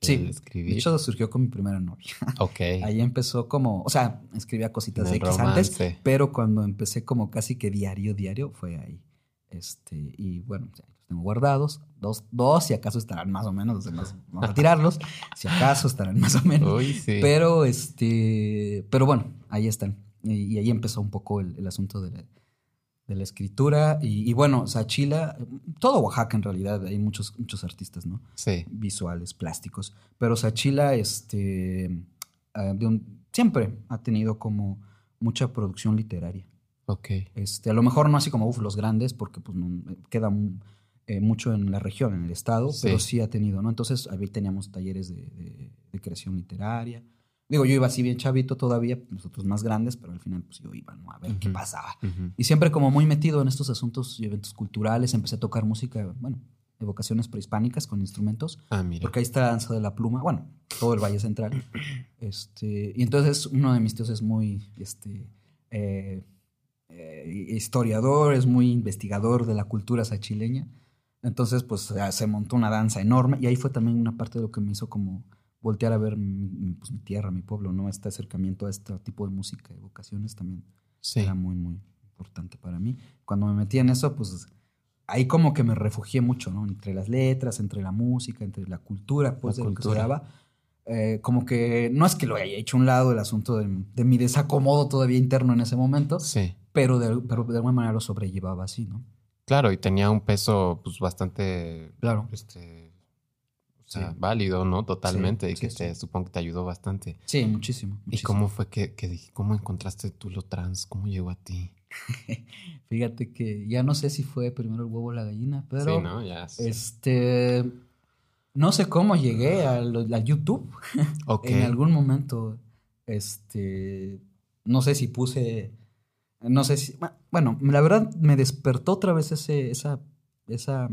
Sí, el de escribir. hecho surgió con mi primera novia. ok. Ahí empezó como, o sea, escribía cositas El X antes, pero cuando empecé como casi que diario, diario, fue ahí. Este, y bueno, los tengo guardados, dos, dos, si acaso estarán más o menos, vamos a tirarlos, si acaso estarán más o menos. Uy, sí. Pero, este, pero bueno, ahí están. Y, y ahí empezó un poco el, el asunto de la, de la escritura. Y, y bueno, Sachila, todo Oaxaca en realidad, hay muchos, muchos artistas, ¿no? Sí. Visuales, plásticos. Pero Sachila, este, ah, de un- siempre ha tenido como mucha producción literaria. Ok. Este, a lo mejor no así como uf, los grandes, porque pues, no- queda mu- eh, mucho en la región, en el estado, Sí. pero sí ha tenido, ¿no? Entonces ahí teníamos talleres de, de- de creación literaria. Digo, yo iba así bien chavito todavía, nosotros más grandes, pero al final pues yo iba ¿no? a ver qué pasaba. Y siempre como muy metido en estos asuntos y eventos culturales, empecé a tocar música, bueno, evocaciones prehispánicas con instrumentos, Ah, mira. porque ahí está la danza de la pluma, bueno, todo el Valle Central. Este, y entonces uno de mis tíos es muy este, eh, eh, historiador, es muy investigador de la cultura sachileña. Entonces, pues se montó una danza enorme y ahí fue también una parte de lo que me hizo como voltear a ver mi, pues, mi tierra, mi pueblo, ¿no? Este acercamiento a este tipo de música, evocaciones también Sí. era muy, muy importante para mí. Cuando me metí en eso, pues ahí como que me refugié mucho, ¿no? Entre las letras, entre la música, entre la cultura, pues La de lo que se. Eh, como que no es que lo haya hecho a un lado el asunto de, de mi desacomodo todavía interno en ese momento, Sí. pero de, pero de alguna manera lo sobrellevaba así, ¿no? Claro, y tenía un peso pues bastante Claro. este O sea, Sí. válido, ¿no? Totalmente. Sí, y que sí, te sí. supongo que te ayudó bastante. Sí, muchísimo. ¿Y muchísimo. cómo fue que, que cómo encontraste tú lo trans? ¿Cómo llegó a ti? Fíjate que ya no sé si fue primero el huevo o la gallina, pero sí, ¿no? Ya. este no sé cómo llegué a, lo- a YouTube. ok. En algún momento, este, no sé si puse, no sé si, bueno, la verdad me despertó otra vez ese, esa, esa,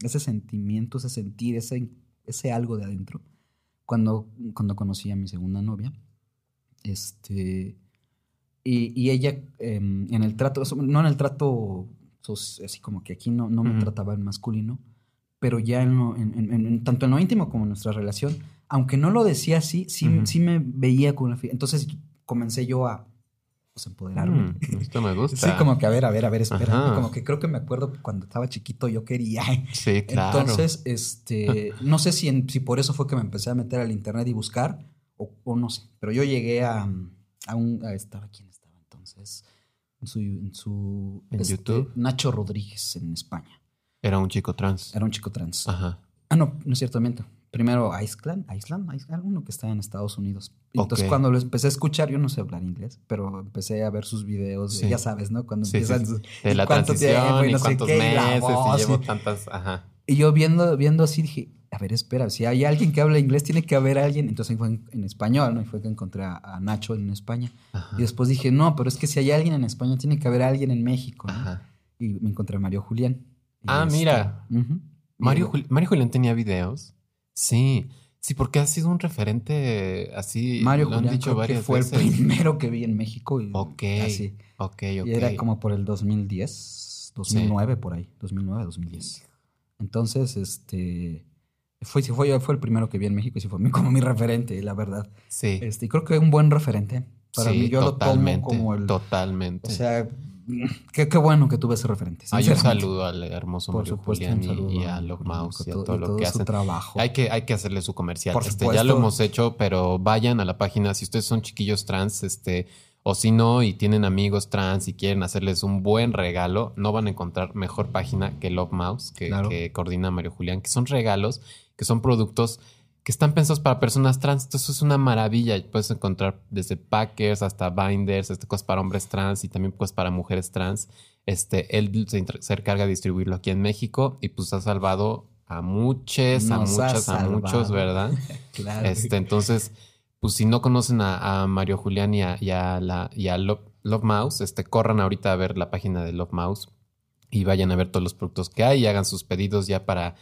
ese sentimiento, ese sentir, ese, ese algo de adentro. Cuando, cuando conocí a mi segunda novia, este, y, y ella em, en el trato, no en el trato, así como que aquí no, no me trataba en masculino, pero ya en, lo- en- en- en- en- tanto en lo íntimo como en nuestra relación, aunque no lo decía así, sí, sí me veía con la Entonces comencé yo a pues, empoderarme. Mm, esto me gusta. Sí, como que a ver, a ver, a ver, espera. Como que creo que me acuerdo cuando estaba chiquito yo quería. Sí, claro. Entonces, este, no sé si, en- si por eso fue que me empecé a meter al internet y buscar, o, o no sé, pero yo llegué a, a un, a- estaba, ¿quién estaba entonces? En su, en su ¿En este, YouTube? Nacho Rodríguez en España. Era un chico trans. Era un chico trans. Ajá. Ah, no, no es cierto, miento. Primero Iceland, Iceland, Iceland, uno que está en Estados Unidos. Y Entonces cuando lo empecé a escuchar, yo no sé hablar inglés, pero empecé a ver sus videos, Sí. ya sabes, ¿no? Cuando Sí, empiezan sí. De y la transición tiempo y, no sé cuántos qué, y meses voz, y llevo y- tantas. Ajá. Y yo viendo, viendo así dije, a ver, espera, si hay alguien que habla inglés, tiene que haber alguien. Entonces ahí fue en, en español, ¿no? Y fue que encontré a, a Nacho en España. Ajá. Y después dije, no, pero es que si hay alguien en España, tiene que haber alguien en México, ¿no? Ajá. Y me encontré a Mario Julián. Y Ah, este, mira. ujú. Mario, Y- Jul- Mario Julián tenía videos. Sí. Sí, porque ha sido un referente así. Mario lo han Julián dicho creo que fue veces. el primero que vi en México. Y, Ok. Así. Ok, ok. Y era como por el 2010, 2009, por ahí. 2009, 2010. Entonces, este... Fue, sí, fue, fue el primero que vi en México y sí fue como mi referente, la verdad. Sí. Este, y creo que es un buen referente. Para sí, mí yo totalmente. lo tomo como el... Totalmente. O sea, qué, qué bueno que tuve ese referente. Hay un sinceramente. saludo al hermoso Por Mario supuesto, Julián saludo y, a Julián, Mouse y a to- todo, lo que hacen. trabajo. Hay que, hay que hacerle su comercial. Por Este, ya lo hemos hecho, pero vayan a la página. Si ustedes son chiquillos trans, este, o si no, y tienen amigos trans y quieren hacerles un buen regalo, no van a encontrar mejor página que Love Mouse, que, Claro. que coordina Mario Julián, que son regalos, que son productos que están pensados para personas trans. Entonces es una maravilla. Puedes encontrar desde packers hasta binders, este, cosas para hombres trans y también cosas para mujeres trans. Este, él se, encarga de distribuirlo aquí en México y pues ha salvado a muchos, a Nos muchas, a muchos. ¿verdad? Claro. Este, entonces, pues si no conocen a, a Mario Julián y a, y a la, y a Love, Love Mouse, este, corran ahorita a ver la página de Love Mouse y vayan a ver todos los productos que hay y hagan sus pedidos ya para,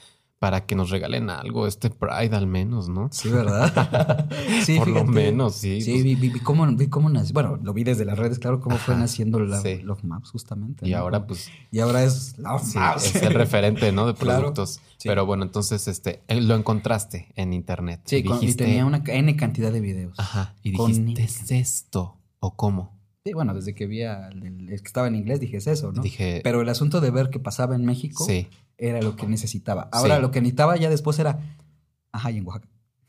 para que nos regalen algo, este Pride al menos, ¿no? Sí, ¿verdad? sí, Por lo menos, sí. Sí, pues, vi, vi- vi cómo, vi cómo nació. Bueno, lo vi desde las redes, claro, cómo fue naciendo la, sí. Love Maps, justamente. y ¿no? ahora, pues, Y ahora es Love sí, Maps. es el referente, ¿no? De Claro, productos. sí. Pero bueno, entonces, este, eh, lo encontraste en internet. Sí, y con- y tenía una N cantidad de videos. Ajá, y dijiste, ¿es esto? ¿O cómo? Sí, bueno, desde que vi al el- el que estaba en inglés dije es eso, ¿no? Dije, Pero el asunto de ver qué pasaba en México sí, era lo que necesitaba. Ahora Sí. lo que necesitaba ya después era, ajá, y en Oaxaca.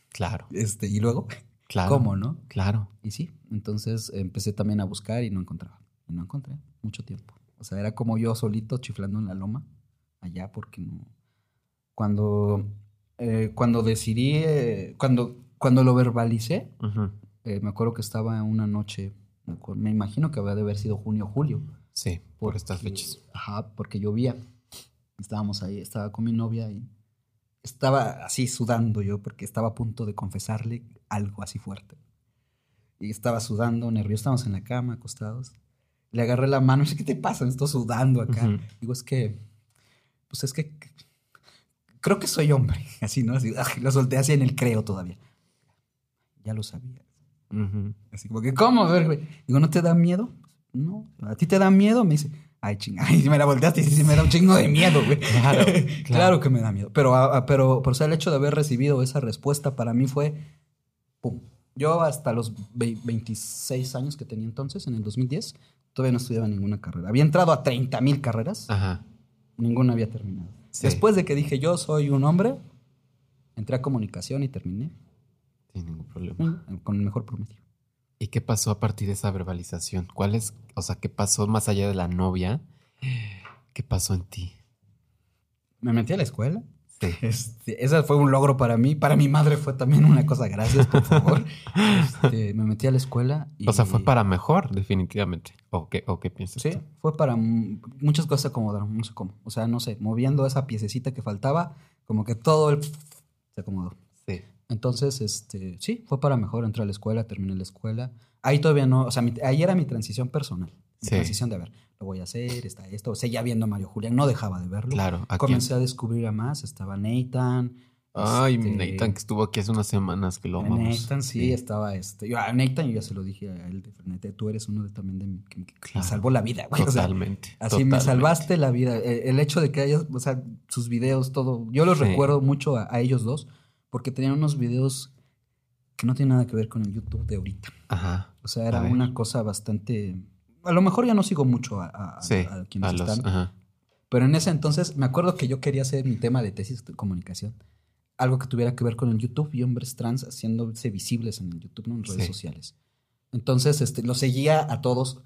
claro, Este, y luego, claro. ¿cómo, no? Claro. Y sí, entonces empecé también a buscar y no encontraba. Y no encontré mucho tiempo. O sea, era como yo solito chiflando en la loma, allá, porque no. Cuando, eh, cuando decidí, eh, cuando, cuando lo verbalicé, eh, me acuerdo que estaba una noche, me, acuerdo- me imagino que había de haber sido junio o julio. Sí, por estas fechas. Ajá, porque llovía. Estábamos ahí, estaba con mi novia y estaba así sudando yo porque estaba a punto de confesarle algo así fuerte. Y estaba sudando, nervioso, estábamos en la cama, acostados. Le agarré la mano y dije, ¿qué te pasa? Estoy sudando acá. Digo, es que, pues es que creo que soy hombre. Así, ¿no? Así, lo solté así en el creo todavía. Ya lo sabía. Ujú. Así como que, ¿cómo? Digo, ¿no te da miedo? No. ¿A ti te da miedo? Me dice, ay, chingada. Y me la volteaste y me da un chingo de miedo, güey. Claro, claro. claro. que me da miedo. Pero, a- a- pero, pero, o sea, el hecho de haber recibido esa respuesta para mí fue, pum. Yo hasta los ve- 26 años que tenía entonces, en el 2010, todavía no estudiaba ninguna carrera. Había entrado a 30 mil carreras, Ajá. ninguna había terminado. Sí. Después de que dije, yo soy un hombre, entré a comunicación y terminé Sin ningún problema. con el mejor promedio. ¿Y qué pasó a partir de esa verbalización? ¿Cuál es, o sea, qué pasó más allá de la novia? ¿Qué pasó en ti? Me metí a la escuela. Sí. Este, ese fue un logro para mí. Para mi madre fue también una cosa. Gracias, por favor. Este, me metí a la escuela. Y, O sea, fue para mejor, definitivamente. ¿O qué, o qué piensas? Sí, tú? fue para muchas cosas se acomodaron. No sé cómo. O sea, no sé, moviendo esa piececita que faltaba, como que todo el se acomodó. Sí. Entonces, este, sí, fue para mejor. Entré a la escuela, terminé la escuela. Ahí todavía no, o sea, mi- ahí era mi transición personal. Mi Sí. transición de, a ver, lo voy a hacer, está esto. Seguía viendo a Mario Julián, no dejaba de verlo. Claro. ¿a quién? Comencé a descubrir a más. Estaba Nathan. Ay, este, Nathan, que estuvo aquí hace unas semanas que lo amamos. Nathan, sí, estaba este. Yo, a Nathan, yo ya se lo dije a él de frente. Tú eres uno de, también de mi- que, que me salvó la vida, güey. O sea, Totalmente. Así me salvaste la vida. Eh, El hecho de que hayas, o sea, sus videos, todo. Yo los Sí. recuerdo mucho a, a ellos dos porque tenían unos videos que no tienen nada que ver con el YouTube de ahorita. Ajá. O sea, era una cosa bastante. A lo mejor ya no sigo mucho a, a- Sí. a quienes A los, están. ajá. Pero en ese entonces me acuerdo que yo quería hacer mi tema de tesis de comunicación. Algo que tuviera que ver con el YouTube y hombres trans haciéndose visibles en el YouTube, ¿no? en redes Sí. sociales. Entonces, este, lo seguía a todos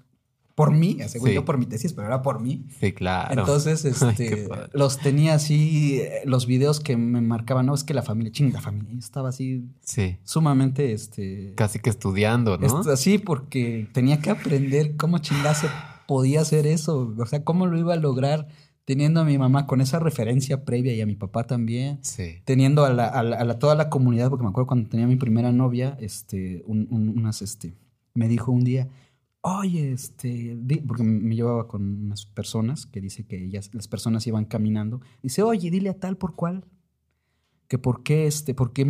por mí, según Sí. yo por mi tesis, pero era por mí. Sí, claro. Entonces, este, los tenía así, eh, los videos que me marcaban, no, es que la familia, chinga, la familia. Yo estaba así Sí. sumamente, este, Casi que estudiando, ¿no? así porque tenía que aprender cómo chingase podía hacer eso, o sea, cómo lo iba a lograr teniendo a mi mamá con esa referencia previa y a mi papá también. Sí. Teniendo a, la, a, la- a la- toda la comunidad, porque me acuerdo cuando tenía mi primera novia, este, un- un- unas, este, me dijo un día, oye, este, di-", porque me llevaba con unas personas que dice que ellas, las personas iban caminando, dice, oye, dile a tal por cual, que por qué, este, por qué,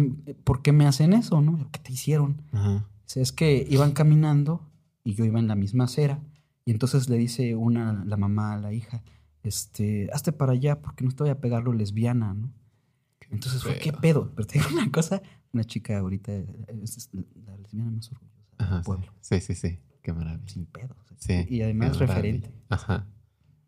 por qué me hacen eso, ¿no? ¿Qué te hicieron? Ajá. Dice, es que iban caminando y yo iba en la misma acera. Y entonces le dice una, la mamá a la hija, este, hazte para allá porque no te voy a pegarlo lesbiana, ¿no? Entonces fue, ¿qué pedo? Pero te digo una cosa, una chica ahorita es es la lesbiana más orgullosa del pueblo. Sí, sí, sí. Qué maravilla. Sin pedo. o sea, Sí. Y además referente. Ajá.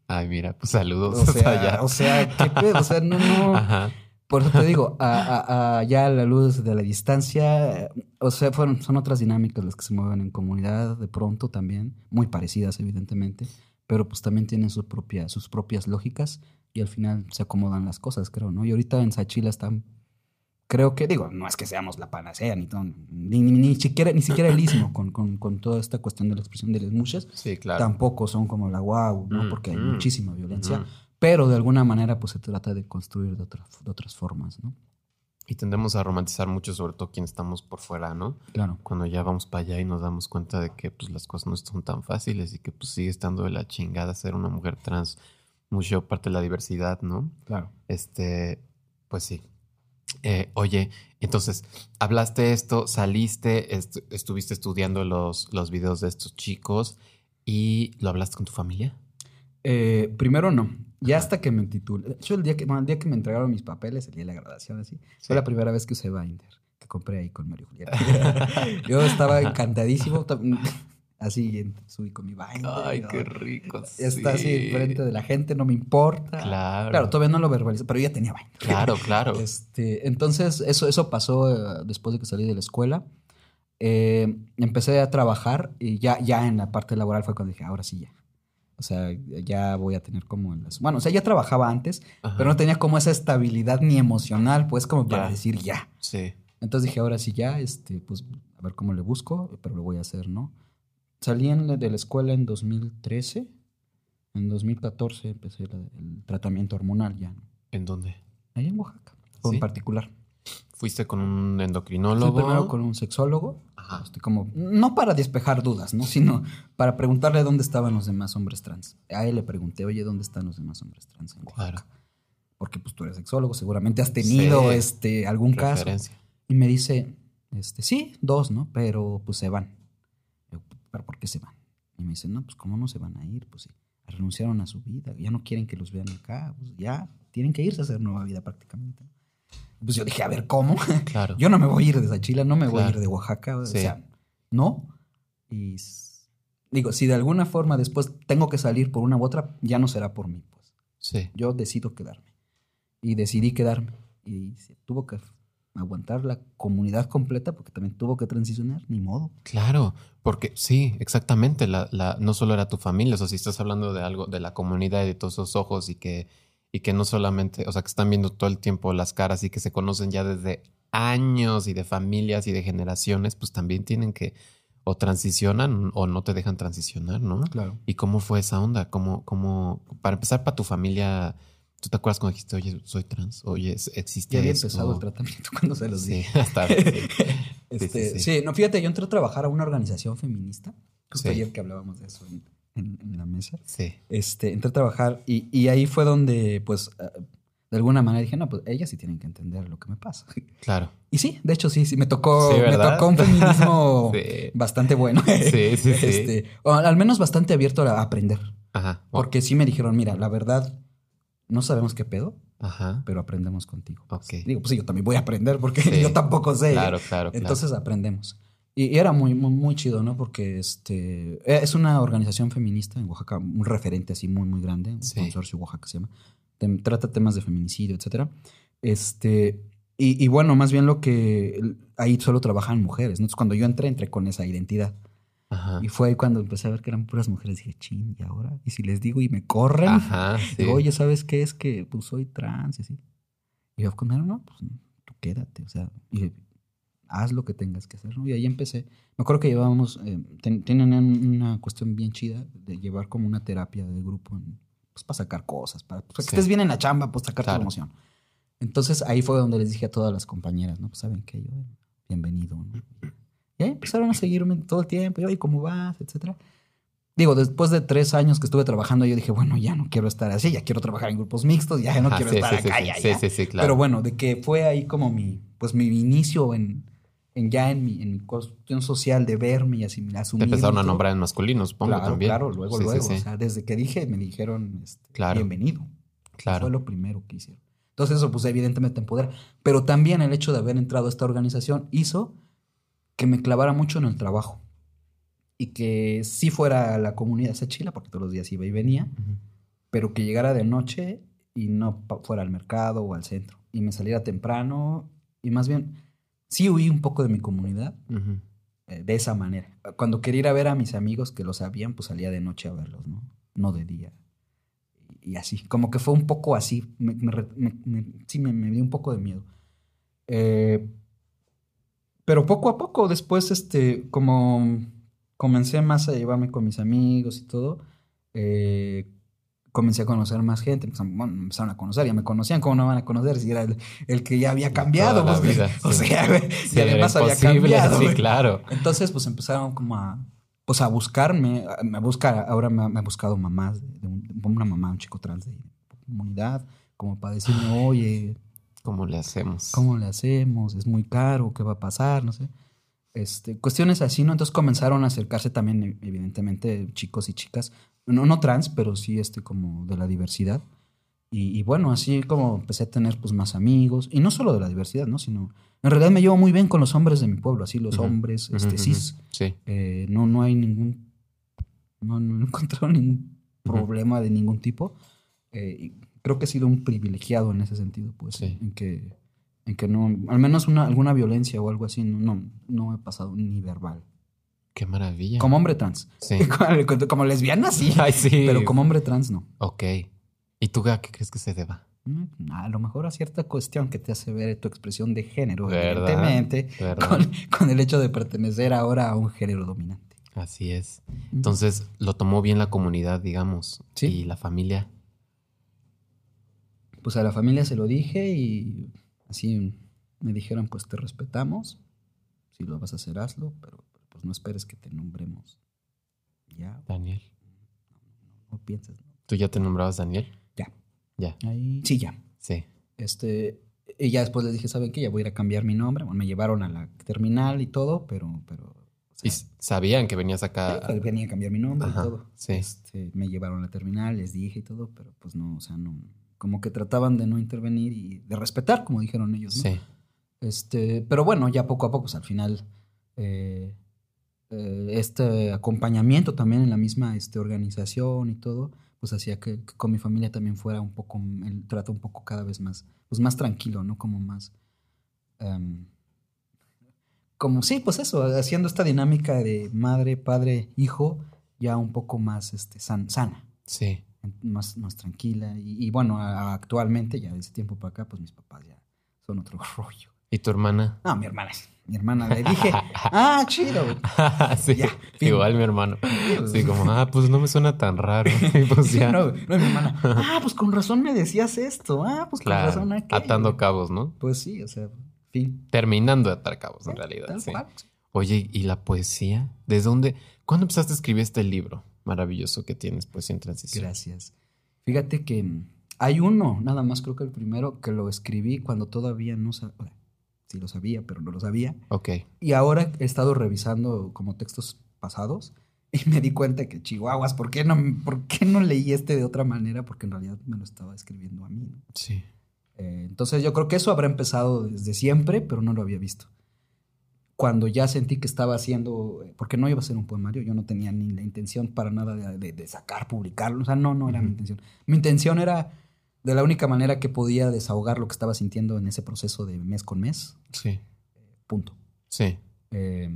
Ay, mira, pues saludos O sea, allá. o sea, ¿qué pedo? O sea, no, no. Ajá. Por eso te digo, a, a- a- ya a la luz de la distancia, o sea, fueron, son otras dinámicas las que se mueven en comunidad de pronto también, muy parecidas evidentemente, pero pues también tienen su propia, sus propias lógicas y al final se acomodan las cosas, creo, ¿no? Y ahorita en Sachila están, creo que, digo, no es que seamos la panacea, ni, ton- ni, ni, ni siquiera, ni siquiera el istmo con, con, con toda esta cuestión de la expresión de las muchas, Sí, claro. tampoco son como la wow, ¿no? Mm, Porque hay mm, muchísima violencia, Ujú. pero de alguna manera pues se trata de construir de, otra- de otras formas, ¿no? Y tendemos a romantizar mucho, sobre todo quienes estamos por fuera, ¿no? Claro. Cuando ya vamos para allá y nos damos cuenta de que pues, las cosas no son tan fáciles y que pues sigue estando de la chingada ser una mujer trans, mucho parte de la diversidad, ¿no? Claro. Este, pues sí. Eh, oye, entonces, hablaste esto, saliste, estu- estuviste estudiando los, los videos de estos chicos y lo hablaste con tu familia. Eh, primero no. Ya hasta que me titulé. Yo el día que, bueno, el día que me entregaron mis papeles, el día de la graduación, así, fue la primera vez que usé Binder, que compré ahí con Mario Julián. Yo estaba encantadísimo. Así en- subí con mi Binder. Ay, qué rico. Está así sí. enfrente de la gente, no me importa. Claro. Claro, todavía no lo verbalizo, pero ya tenía Binder. Claro, claro. Este, entonces, eso, eso pasó eh, después de que salí de la escuela. Eh, empecé a trabajar y ya, ya en la parte laboral fue cuando dije, ahora sí ya. O sea, ya voy a tener como las... Bueno, o sea, ya trabajaba antes, Ajá. pero no tenía como esa estabilidad ni emocional, pues como para Ya. decir ya. Sí. Entonces dije, ahora sí ya, este, pues a ver cómo le busco, pero lo voy a hacer, ¿no? Salí en de la escuela en 2013. En 2014 empecé el tratamiento hormonal ya. ¿En dónde? Allá en Oaxaca, en ¿Sí? particular. ¿Fuiste con un Fui endocrinólogo? primero con un sexólogo, Ajá. este, como, no para despejar dudas, ¿no? Sino para preguntarle dónde estaban los demás hombres trans. A él le pregunté, oye, ¿dónde están los demás hombres trans en Oaxaca? Claro. Porque pues tú eres sexólogo, seguramente has tenido Sí. este, algún caso. Referencia. Y me dice, este, sí, dos, ¿no? Pero pues se van. ¿Pero por qué se van? Y me dice, no, pues cómo no se van a ir, pues sí, renunciaron a su vida, ya no quieren que los vean acá, pues ya tienen que irse a hacer nueva vida prácticamente. Pues yo dije, a ver, ¿cómo? Claro. Yo no me voy a ir de Sachila, no me voy a ir de Oaxaca, o sea, no. Y digo, si de alguna forma después tengo que salir por una u otra, ya no será por mí, pues. Sí. Yo decido quedarme. Y decidí quedarme. Y se tuvo que aguantar la comunidad completa porque también tuvo que transicionar, ni modo. Claro, porque sí, exactamente. La, la, no solo era tu familia, o sea, si estás hablando de algo, de la comunidad y de todos esos ojos y que, y que no solamente, o sea, que están viendo todo el tiempo las caras y que se conocen ya desde años y de familias y de generaciones, pues también tienen que o transicionan o no te dejan transicionar, ¿no? Claro. ¿Y cómo fue esa onda? ¿Cómo, cómo, para empezar, para tu familia, ¿tú te acuerdas cuando dijiste, oye, soy trans? Oye, existe Ya había esto? empezado el tratamiento cuando se los Sí, dije. hasta sí. Este, sí, sí, sí. no, fíjate, yo entré a trabajar a una organización feminista. Justo Sí. ayer que hablábamos de eso en, en- en la mesa. Sí, Este, entré a trabajar y, y ahí fue donde, pues, eh, de alguna manera dije, no, pues ellas sí tienen que entender lo que me pasa. claro. Y sí, de hecho sí, sí, me tocó, Sí, me tocó un feminismo Sí. bastante bueno. Sí, sí, sí. Este, o al menos bastante abierto a aprender. Ajá. Porque sí me dijeron, mira, la verdad, no sabemos qué pedo, Ajá. pero aprendemos contigo. Ok. Digo, pues sí, yo también voy a aprender porque Sí. yo tampoco sé. Claro, claro, claro. Entonces aprendemos. Y, y era muy, muy, muy chido, ¿no? Porque este es una organización feminista en Oaxaca, un referente así muy, muy grande, un Sí. consorcio Oaxaca se llama. Tem- trata temas de feminicidio, etcétera. Este, y, y bueno, más bien lo que ahí solo trabajan mujeres. ¿no? Entonces, cuando yo entré, entré con esa identidad. Ajá. Y fue ahí cuando empecé a ver que eran puras mujeres. Dije, ching, ¿y ahora? Y si les digo y me corren, Ajá. Sí. digo, oye, ¿sabes qué? Es que pues soy trans y así. Y yo, como, no, pues tú quédate, o sea, y haz lo que tengas que hacer, ¿no? Y ahí empecé. Me acuerdo que llevábamos, eh, ten- tienen un- una cuestión bien chida de llevar como una terapia de grupo, en- pues para sacar cosas, para, pues, que Sí. estés bien en la chamba, pues sacar Claro. tu emoción. Entonces ahí fue donde les dije a todas las compañeras, ¿no? Pues saben que yo, bienvenido, ¿no? Y ahí empezaron a seguirme todo el tiempo, y, oye, ¿cómo vas? Etcétera. Digo, después de tres años que estuve trabajando, yo dije, bueno, ya no quiero estar así, ya quiero trabajar en grupos mixtos, ya no Ajá, quiero sí, estar sí, acá, sí, ya, sí, ya. sí, sí, claro. Pero bueno, de que fue ahí como mi, pues mi inicio en, en ya en mi, en mi cuestión social de verme y asimilar, Te asumir. empezaron a nombrar en masculino, supongo Claro, también. claro, luego, luego. sí. O sea, desde que dije, me dijeron, este, Claro. bienvenido. Claro. Fue lo primero que hicieron. Entonces eso, pues evidentemente empodera. Pero también el hecho de haber entrado a esta organización hizo que me clavara mucho en el trabajo. Y que sí fuera a la comunidad esa chila, porque todos los días iba y venía, pero que llegara de noche y no fuera al mercado o al centro. Y me saliera temprano. Y más bien, sí huí un poco de mi comunidad eh, de esa manera. Cuando quería ir a ver a mis amigos que lo sabían, pues salía de noche a verlos, ¿no? No de día. Y, así, como que fue un poco así. Me, me me- sí, me, me dio un poco de miedo. Eh, pero poco a poco, después, este, como comencé más a llevarme con mis amigos y todo, eh, comencé a conocer más gente. Empezaron, bueno, me empezaron a conocer, ya me conocían, ¿cómo no van a conocer si era el, el que ya había cambiado? Pues, vida, o sí. sea, Sí, y además había cambiado. Sí, claro. Entonces, pues empezaron como a, pues a buscarme, a- me busca, ahora me, ha- me ha buscado mamás, de, de un- una mamá, un chico trans de comunidad, como para decirme, oye, ¿Cómo le hacemos? ¿cómo le hacemos? Es muy caro, ¿qué va a pasar? No sé. Este, cuestiones así, ¿no? Entonces comenzaron a acercarse también, e- evidentemente, chicos y chicas, no, no trans, pero sí este, como de la diversidad. Y, y bueno, así como empecé a tener pues más amigos, y no solo de la diversidad, ¿no? Sino, en realidad me llevo muy bien con los hombres de mi pueblo, así los hombres, este, cis, Sí. eh, no, no hay ningún. No, no he encontrado ningún problema de ningún tipo. Eh, y creo que he sido un privilegiado en ese sentido, pues. Sí. En que, en que no. Al menos una, alguna violencia o algo así, no, no, no he pasado ni verbal. Qué maravilla. Como hombre trans. Sí. como, como lesbiana, sí. Ay, sí. Pero como hombre trans, no. Ok. ¿Y tú a qué crees que se deba? Mm, A lo mejor a cierta cuestión que te hace ver tu expresión de género, ¿Verdad? evidentemente, ¿Verdad? con, con el hecho de pertenecer ahora a un género dominante. Así es. Entonces, lo tomó bien la comunidad, digamos. Sí. Y la familia. Pues a la familia se lo dije y así me dijeron, pues te respetamos, si lo vas a hacer, hazlo, pero pues no esperes que te nombremos. Ya, Daniel. no pienses. ¿no? ¿Tú ya te nombrabas Daniel? Ya. Ya. Ahí, sí, ya. Sí. Este, y ya después les dije, ¿saben qué? Ya voy a ir a cambiar mi nombre. Bueno, me llevaron a la terminal y todo, pero, pero o Y sea, sabían que venías acá. Sí, venía a cambiar mi nombre Ajá, y todo. sí. Este, me llevaron a la terminal, les dije y todo, pero pues no, o sea, no. Como que trataban de no intervenir y de respetar, como dijeron ellos. ¿no? Sí. Este, pero bueno, ya poco a poco, pues al final, eh, eh, este acompañamiento también en la misma este, organización y todo, pues hacía que, que con mi familia también fuera un poco, el trato un poco cada vez más, pues más tranquilo, ¿no? Como más, em, como sí, pues eso, haciendo esta dinámica de madre, padre, hijo, ya un poco más este, san- sana. Sí. Más, más tranquila. Y, y bueno, a- actualmente, ya de ese tiempo para acá, pues mis papás ya son otro rollo. ¿Y tu hermana? No, mi hermana, es- mi hermana le dije, ah, chido. güey". sí, Ya, igual mi hermano. Sí, como, ah, pues no me suena tan raro. Pues ya, no, no, mi hermana, ah, pues con razón me decías esto, ah, pues con claro, razón aquello". atando cabos, ¿no? Pues sí, o sea, fin. Terminando de atar cabos, en realidad. Sí. Oye, ¿y la poesía? ¿Desde dónde? ¿Cuándo empezaste a escribir este libro maravilloso que tienes, Poesía en Transición? Gracias. Fíjate que mm, hay uno, nada más creo que el primero, que lo escribí cuando todavía no sabía. Sí lo sabía, pero no lo sabía. Ok. Y ahora he estado revisando como textos pasados y me di cuenta que chihuahuas, ¿por qué no, por qué no leí este de otra manera? Porque en realidad me lo estaba escribiendo a mí. ¿no? Sí. Eh, entonces yo creo que eso habrá empezado desde siempre, pero no lo había visto. Cuando ya sentí que estaba haciendo, porque no iba a ser un poemario, yo no tenía ni la intención para nada de, de- de sacar, publicarlo, o sea, no, no era mi intención. Mi intención era de la única manera que podía desahogar lo que estaba sintiendo en ese proceso de mes con mes, Sí. punto. Sí. Eh,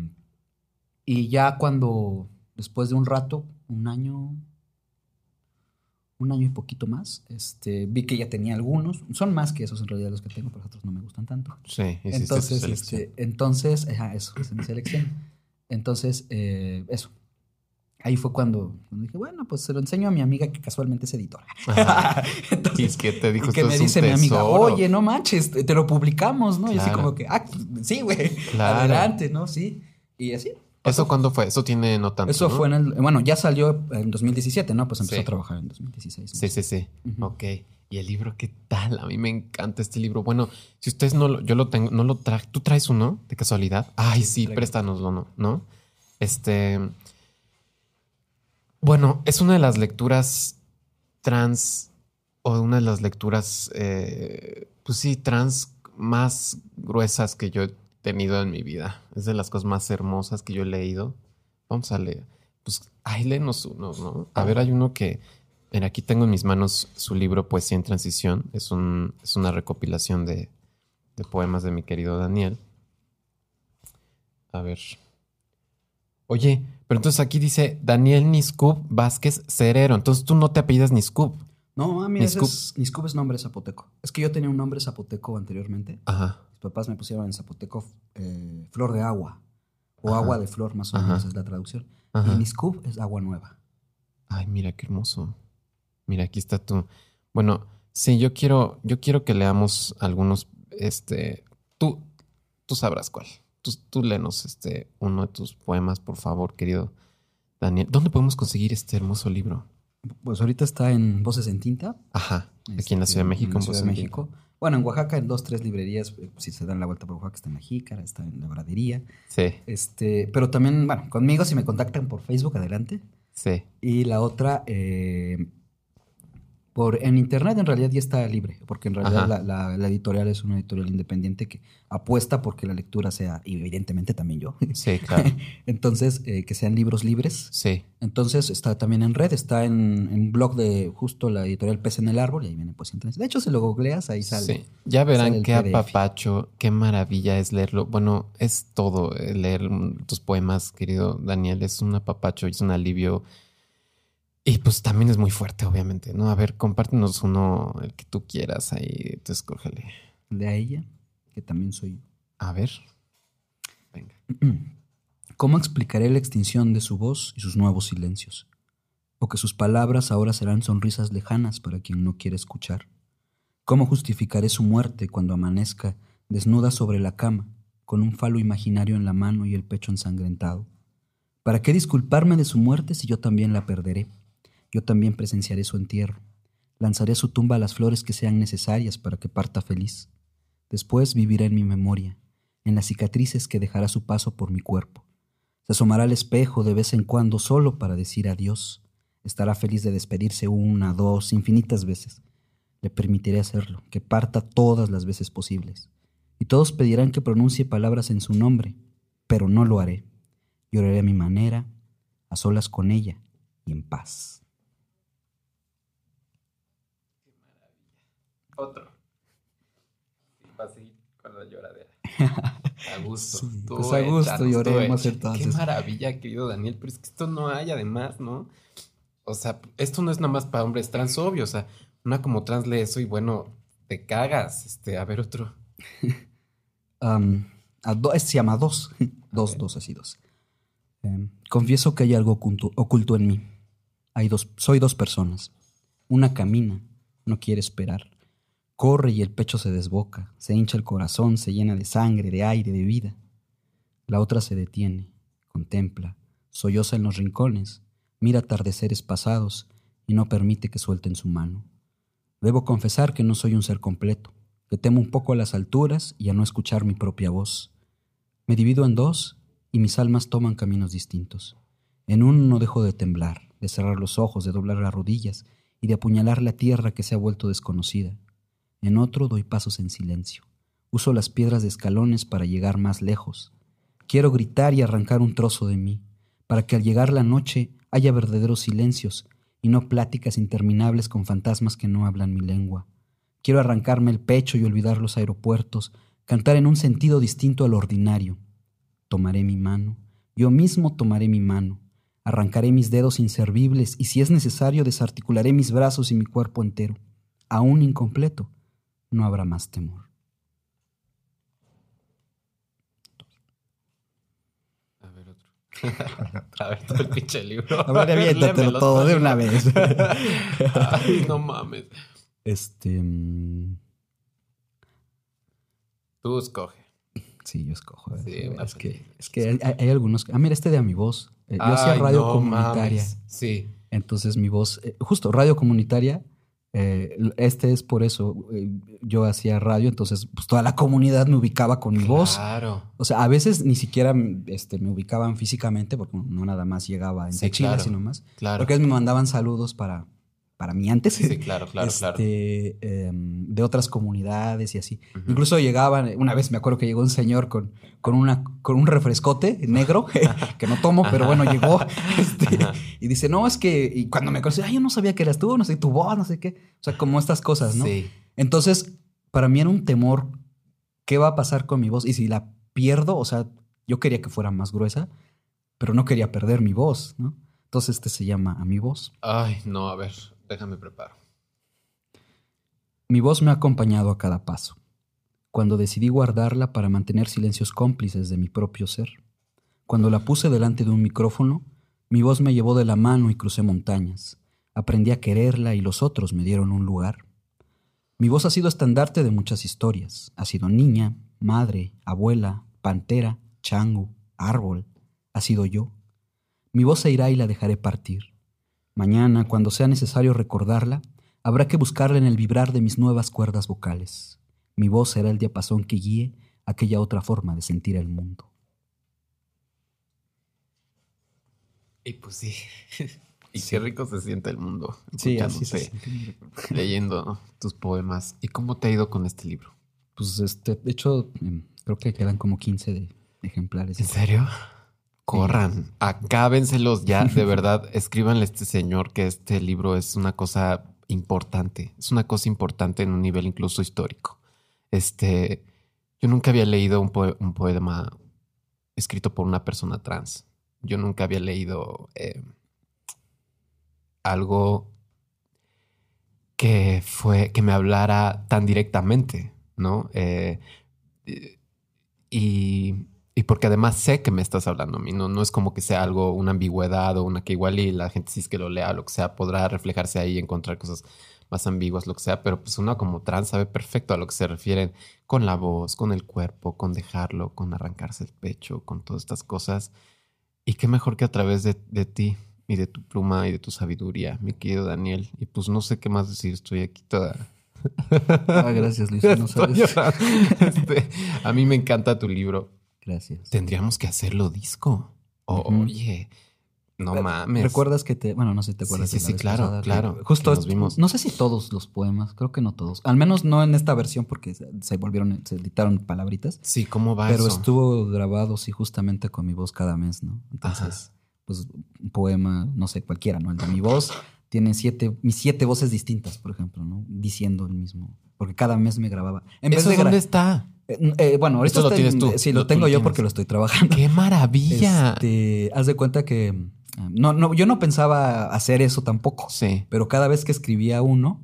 y ya cuando, después de un rato, un año, un año y poquito más, este, vi que ya tenía algunos. Son más que esos en realidad los que tengo, pero otros no me gustan tanto. Sí. tu Entonces, este, entonces, ajá, eso, es mi selección. Entonces, eh, eso. Ahí fue cuando, cuando dije, bueno, pues se lo enseño a mi amiga que casualmente es editora. Entonces, Y que te dijo y que "Esto me dice mi amiga, tesoro". oye, no manches, te te lo publicamos, ¿no? Y así como que, ah, sí, güey, Claro. adelante, ¿no? Sí. Y así. ¿Eso cuándo fue? Eso tiene no tanto. Eso ¿no? fue en el, bueno, ya salió en 2017, ¿no? Pues empezó Sí. a trabajar en 2016. ¿no? Sí, sí, sí. Ujú. Ok. ¿Y el libro qué tal? A mí me encanta este libro. Bueno, si ustedes no lo, yo lo tengo, no lo traje. ¿Tú traes uno de casualidad? Ay, sí, préstanoslo, ¿no? ¿no? Este. Bueno, es una de las lecturas trans o una de las lecturas, eh, pues sí, trans más gruesas que yo he tenido en mi vida. Es de las cosas más hermosas que yo he leído. Vamos a leer. Pues, ay, léenos uno, ¿no? A ver, hay uno que, mira, aquí tengo en mis manos su libro Poesía en Transición. Es, un, es una recopilación de, de poemas de mi querido Daniel. A ver. Oye, pero entonces aquí dice Daniel Niscub Vázquez Cerero. Entonces tú no te apellidas Niscub. No, ah, ese Niscub. es, Niscub es nombre zapoteco. Es que yo tenía un nombre zapoteco anteriormente. Ajá. Mis papás me pusieron en zapoteco eh, flor de agua. O Ajá. agua de flor, más o Ajá. menos es la traducción. Ajá. Y Niscub es agua nueva. Ay, mira qué hermoso. Mira, aquí está tú. Bueno, sí, yo quiero, yo quiero que leamos algunos, este, tú, tú sabrás cuál. Tú, tú léenos este, uno de tus poemas, por favor, querido Daniel. ¿Dónde podemos conseguir este hermoso libro? Pues ahorita está en Voces en Tinta. Ajá, aquí en la este, Ciudad de México. En la Ciudad de México. Bueno, en Oaxaca, en dos, tres librerías, eh, si se dan la vuelta por Oaxaca, está en la Jícara, está en la Bradería. Sí, Este, pero también, bueno, conmigo si me contactan por Facebook, adelante. sí. Y la otra, eh, por en internet en realidad ya está libre, porque en realidad la, la- la editorial es una editorial independiente que apuesta porque la lectura sea, y evidentemente también yo. Sí, claro. Entonces, eh, que sean libros libres. Sí. Entonces está también en red, está en, en blog de justo la editorial Pez en el Árbol, y ahí viene pues entonces. De hecho, si lo googleas, ahí sale. Sí. Ya verán qué apapacho, qué maravilla es leerlo. Bueno, es todo eh, leer tus poemas, querido Daniel. Es un apapacho, es un alivio. Y pues también es muy fuerte, obviamente, ¿no? A ver, compártenos uno, el que tú quieras ahí, tú escógele. De a ella, que también soy yo. A ver. Venga. ¿Cómo explicaré la extinción de su voz y sus nuevos silencios? ¿O que sus palabras ahora serán sonrisas lejanas para quien no quiere escuchar? ¿Cómo justificaré su muerte cuando amanezca desnuda sobre la cama, con un falo imaginario en la mano y el pecho ensangrentado? ¿Para qué disculparme de su muerte si yo también la perderé? Yo también presenciaré su entierro. Lanzaré a su tumba las flores que sean necesarias para que parta feliz. Después vivirá en mi memoria, en las cicatrices que dejará su paso por mi cuerpo. Se asomará al espejo de vez en cuando solo para decir adiós. Estará feliz de despedirse una, dos, infinitas veces. Le permitiré hacerlo, que parta todas las veces posibles. Y todos pedirán que pronuncie palabras en su nombre, pero no lo haré. Lloraré a mi manera, a solas con ella y en paz. Otro. Va a seguir con la lloradera. A gusto. Sí, Tú pues a gusto tú lloremos entonces. Qué maravilla, querido Daniel. Pero es que esto no hay, además, ¿no? O sea, esto no es nada más para hombres trans, obvio. O sea, una como trans lee eso y bueno, te cagas. Este, a ver otro. Um, a do- se llama dos. dos, dos, así dos. Em, confieso que hay algo oculto, oculto en mí. Hay dos, soy dos personas. Una camina, no quiere esperar. Corre y el pecho se desboca. Se hincha el corazón, se llena de sangre, de aire, de vida. La otra se detiene, contempla, solloza en los rincones, mira atardeceres pasados y no permite que suelten su mano. Debo confesar que no soy un ser completo, que temo un poco a las alturas y a no escuchar mi propia voz. Me divido en dos y mis almas toman caminos distintos. En uno no dejo de temblar, de cerrar los ojos, de doblar las rodillas y de apuñalar la tierra que se ha vuelto desconocida. En otro doy pasos en silencio. Uso las piedras de escalones para llegar más lejos. Quiero gritar y arrancar un trozo de mí, para que al llegar la noche haya verdaderos silencios y no pláticas interminables con fantasmas que no hablan mi lengua. Quiero arrancarme el pecho y olvidar los aeropuertos, cantar en un sentido distinto al ordinario. Tomaré mi mano, yo mismo tomaré mi mano, arrancaré mis dedos inservibles y si es necesario desarticularé mis brazos y mi cuerpo entero. Aún incompleto, no habrá más temor. A ver otro. a ver todo el pinche libro. A ver, aviéntatelo todo de una vez. Ay, no mames. Este. mm, Tú escoge. Sí, yo escojo. Sí, es, que, es que hay, hay algunos. Ah, mira, este de a mi voz. Eh, yo hacía radio no comunitaria. mames. Sí. Entonces mi voz, eh, justo radio comunitaria, eh, este es por eso, eh, yo hacía radio, entonces pues toda la comunidad me ubicaba con mi voz. Claro. O sea, a veces ni siquiera este, me ubicaban físicamente, porque no nada más llegaba en Sí, Chile, claro. sino más. Claro. Porque me mandaban saludos para, para mí antes. Sí, claro, claro, claro. Este, em, de otras comunidades y así. Incluso llegaban, una vez me acuerdo que llegó un señor con, con, una, con un refrescote negro, que no tomo, pero bueno, llegó. este, y dice, no, es que, y cuando me conocí, ay, yo no sabía que eras tú, no sé, tu voz, no sé qué. O sea, como estas cosas, ¿no? Sí. Entonces, para mí era un temor, ¿qué va a pasar con mi voz? Y si la pierdo, o sea, yo quería que fuera más gruesa, pero no quería perder mi voz, ¿no? Entonces, este se llama A mi voz. Ay, no, a ver, déjame preparo. Mi voz me ha acompañado a cada paso, cuando decidí guardarla para mantener silencios cómplices de mi propio ser. Cuando la puse delante de un micrófono, mi voz me llevó de la mano y crucé montañas. Aprendí a quererla y los otros me dieron un lugar. Mi voz ha sido estandarte de muchas historias. Ha sido niña, madre, abuela, pantera, chango, árbol. Ha sido yo. Mi voz se irá y la dejaré partir. Mañana, cuando sea necesario recordarla, habrá que buscarla en el vibrar de mis nuevas cuerdas vocales. Mi voz será el diapasón que guíe aquella otra forma de sentir el mundo. Y pues sí. y qué rico se siente el mundo. Sí, así se Leyendo tus poemas. ¿Y cómo te ha ido con este libro? Pues este, de hecho, em, creo que quedan como 15 de ejemplares. ¿En serio? Corran, acábenselos ya, de verdad, escríbanle a este señor que este libro es una cosa importante, es una cosa importante en un nivel incluso histórico. Este, yo nunca había leído un, poe- un poema escrito por una persona trans. Yo nunca había leído eh, algo que fue, que me hablara tan directamente, ¿no? Eh, y, y porque además sé que me estás hablando a mí, no, no es como que sea algo, una ambigüedad o una que igual y la gente si es que lo lea, lo que sea, podrá reflejarse ahí y encontrar cosas más ambiguas, lo que sea, pero pues una como trans sabe perfecto a lo que se refieren con la voz, con el cuerpo, con dejarlo, con arrancarse el pecho, con todas estas cosas. Y qué mejor que a través de, de ti y de tu pluma y de tu sabiduría, mi querido Daniel. Y pues no sé qué más decir, estoy aquí toda... Ah, gracias, Luis. No sabes. Este, a mí me encanta tu libro. Gracias. Tendríamos que hacerlo disco. O-. Oye, no mames. ¿Recuerdas que te.? Bueno, no sé si te acuerdas. Sí, sí, sí, claro, pasada, claro, Justo nos vimos. No sé si todos los poemas, creo que no todos. Al menos no en esta versión porque se, volvieron, se editaron palabritas. Sí, ¿cómo va Pero eso? estuvo grabado, sí, justamente con mi voz cada mes, ¿no? Entonces, Ajá. pues un poema, no sé, cualquiera, ¿no? El de mi voz tiene siete, mis siete voces distintas, por ejemplo, ¿no? Diciendo el mismo. Porque cada mes me grababa. En ¿Eso de dónde está? Eh, eh, bueno, ahorita Esto lo tienes en- tú, Sí, lo- tengo yo tienes. porque lo estoy trabajando. ¡Qué maravilla! Este, haz de cuenta que no, no, yo no pensaba hacer eso tampoco. Sí. Pero cada vez que escribía uno,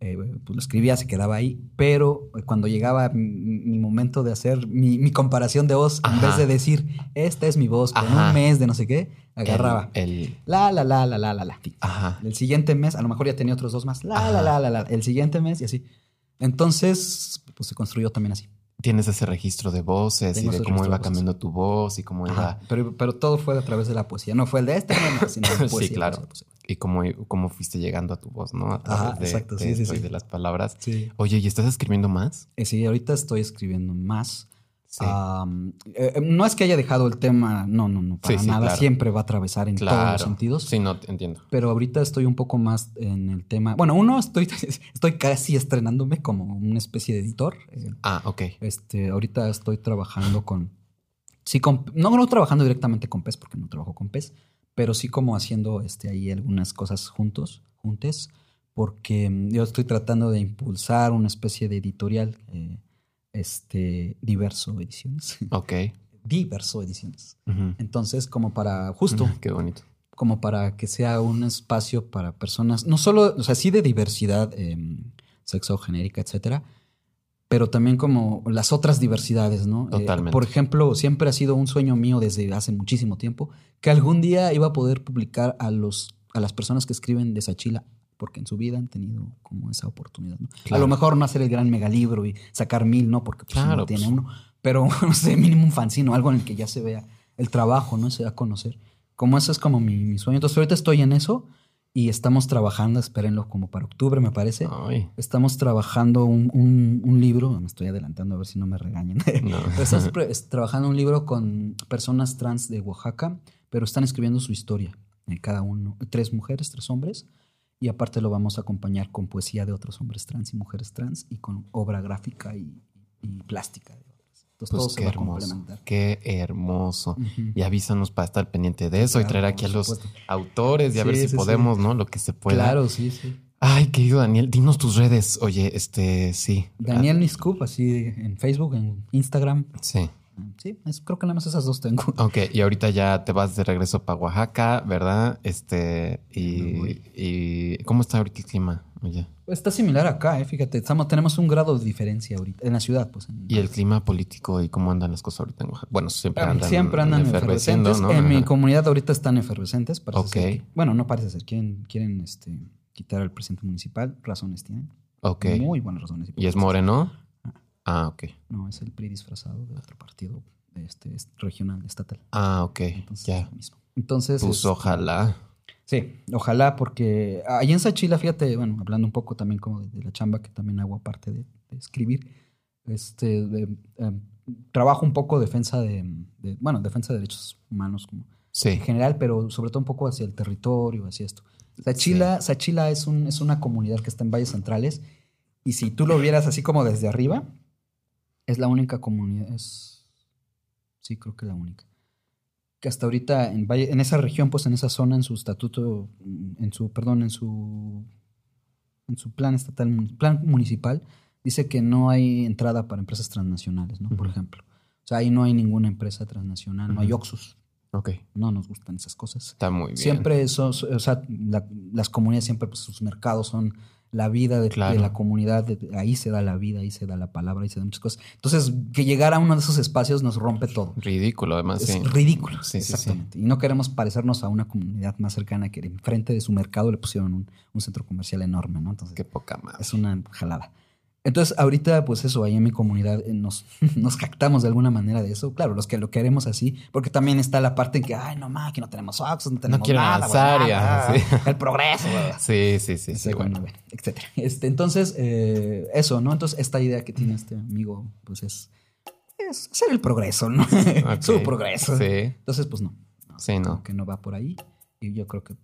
eh, pues lo escribía, se quedaba ahí. Pero cuando llegaba mi, mi momento de hacer mi, mi comparación de voz, en vez de decir, esta es mi voz, Ajá. un mes de no sé qué, agarraba. El, el- La, la, la, la, la, la, la. ajá. El siguiente mes, a lo mejor ya tenía otros dos más. La, la, la, la, la. El siguiente mes y así. Entonces, pues se construyó también así. Tienes ese registro de voces Tengo y de cómo iba de cambiando tu voz y cómo Ajá. iba. Pero, pero todo fue a través de la poesía. No fue el de este, no, no, sino la Sí, poesía. claro. poesía, poesía. Y cómo, cómo fuiste llegando a tu voz, ¿no? A través Ajá, de, exacto, de sí, sí, sí. de las palabras. Sí. Oye, ¿y estás escribiendo más? Eh, sí, ahorita estoy escribiendo más. Sí. Eh, eh, no es que haya dejado el tema, no, no, no, para Sí, sí, nada. claro. Siempre va a atravesar en todos los sentidos. Sí, no, entiendo. Pero ahorita estoy un poco más en el tema. Bueno, uno, estoy, estoy casi estrenándome como una especie de editor. Eh, Ah, ok. Este, ahorita estoy trabajando con. Sí, con, no, no trabajando directamente con PES, porque no trabajo con PES, pero sí como haciendo este, ahí algunas cosas juntos, juntes, porque mm, yo estoy tratando de impulsar una especie de editorial, eh, este, diverso ediciones. Ok. diverso ediciones. Entonces, como para, justo, Qué bonito. como para que sea un espacio para personas, no solo, o sea, sí de diversidad eh, sexogenérica, etcétera, pero también como las otras diversidades, ¿no? Eh, Totalmente. por ejemplo, siempre ha sido un sueño mío desde hace muchísimo tiempo que algún día iba a poder publicar a los a las personas que escriben de Sachila porque en su vida han tenido como esa oportunidad, ¿no? A lo mejor no hacer el gran megalibro y sacar mil, ¿no? Porque pues, Claro, no tiene pues. uno, pero no sé, mínimo un fanzino, algo en el que ya se vea el trabajo, ¿no? Se da a conocer. Como ese es como mi, mi sueño. Entonces ahorita estoy en eso y estamos trabajando, espérenlo como para octubre, me parece. Ay, Estamos trabajando un, un- un libro, me estoy adelantando a ver si no me regañan. no. Estamos trabajando un libro con personas trans de Oaxaca, pero están escribiendo su historia, eh, cada uno, tres mujeres, tres hombres, y aparte lo vamos a acompañar con poesía de otros hombres trans y mujeres trans y con obra gráfica y, y plástica de otras. Entonces todo Pues se qué va a complementar. Qué hermoso. Y avísanos para estar pendiente de eso y traer aquí a los supuesto. autores y a ver si sí, sí. podemos, ¿no? Lo que se pueda. Claro, sí, sí. Ay, querido Daniel, dinos tus redes. Oye, este, sí. Daniel Niscup, así en Facebook, en Instagram. Sí. Sí, es- creo que nada más esas dos tengo. Ok, y ahorita ya te vas de regreso para Oaxaca, ¿verdad? Este, y, y ¿cómo está ahorita el clima? Oye. Está similar acá, eh, fíjate. Estamos, tenemos un grado de diferencia ahorita en la ciudad, pues. en- ¿Y el clima político y cómo andan las cosas ahorita en Oaxaca? Bueno, siempre andan, Siempre andan efervescentes. ¿no? En mi comunidad ahorita están efervescentes. Parece Ok. ser que- bueno, no parece ser. Quieren, quieren este, quitar al presidente municipal. Razones tienen. Ok. Muy buenas razones. ¿Y es moreno? Ah, ok. No, es el PRI disfrazado de otro partido este, es regional, estatal. Ah, ok. Entonces, es Ya. mismo. Entonces. Pues este, ojalá. Sí, ojalá, porque ahí en Sachila, fíjate, bueno, hablando un poco también como de, de la chamba que también hago aparte de, de escribir, este, de, em, trabajo un poco defensa de, bueno, defensa de derechos humanos como Sí. en general, pero sobre todo un poco hacia el territorio, hacia esto. Sachila, Sachila es, un, es una comunidad que está en valles centrales y si tú lo vieras así como desde arriba, es la única comunidad, es, sí, creo que la única que hasta ahorita en, Valle- en esa región, pues en esa zona, en su estatuto, en su, perdón, en su, en su plan estatal, plan municipal, dice que no hay entrada para empresas transnacionales, ¿no? Por ejemplo. O sea, ahí no hay ninguna empresa transnacional, no hay. Oxus, Ok. no nos gustan esas cosas. Está muy bien. Siempre eso, o sea, la- las comunidades siempre, pues sus mercados son la vida de, Claro. de la comunidad, de- ahí se da la vida, ahí se da la palabra, ahí se dan muchas cosas. Entonces, que llegar a uno de esos espacios nos rompe todo. Ridículo, además. Es sí. ridículo. Sí, sí, sí. exactamente. Y no queremos parecernos a una comunidad más cercana que enfrente de su mercado le pusieron un, un centro comercial enorme, ¿no? Entonces, Qué poca madre. es una jalada. Entonces, ahorita, pues eso, ahí en mi comunidad eh, nos, nos jactamos de alguna manera de eso. Claro, los que lo queremos así, porque también está la parte en que, ay, no más, que no tenemos Oxxos, no tenemos quiero nada, avanzar, nada, ya, sí. El progreso. Sí, sí, sí. sí, bueno. etcétera. Este, entonces, eh, eso, ¿no? Entonces, esta idea que tiene este amigo, pues es, es hacer el progreso, ¿no? Su progreso. Sí, Entonces, pues no. no sí, no. que no va por ahí. Y yo creo que.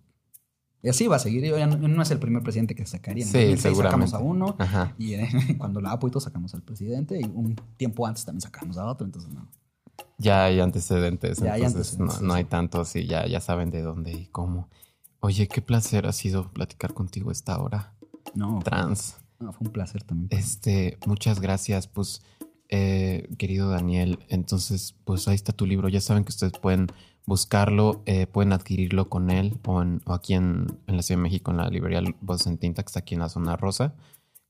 Y así va a seguir. Yo ya no, no es el primer presidente que sacaría. Sí, 2006 seguramente. sacamos a uno. Ajá. Y eh, cuando la todo sacamos al presidente. Y un tiempo antes también sacamos a otro. Entonces, no. Ya hay antecedentes, Ya hay entonces antecedentes, no, no hay tantos y ya, ya saben de dónde y cómo. Oye, qué placer ha sido platicar contigo esta hora. No, Trans. no, fue un placer también. Este, muchas gracias, pues, eh, querido Daniel. Entonces, pues ahí está tu libro. Ya saben que ustedes pueden buscarlo, eh, pueden adquirirlo con él o, en- o aquí en, en la Ciudad de México en la librería Voz en Tinta, que está aquí en la zona rosa.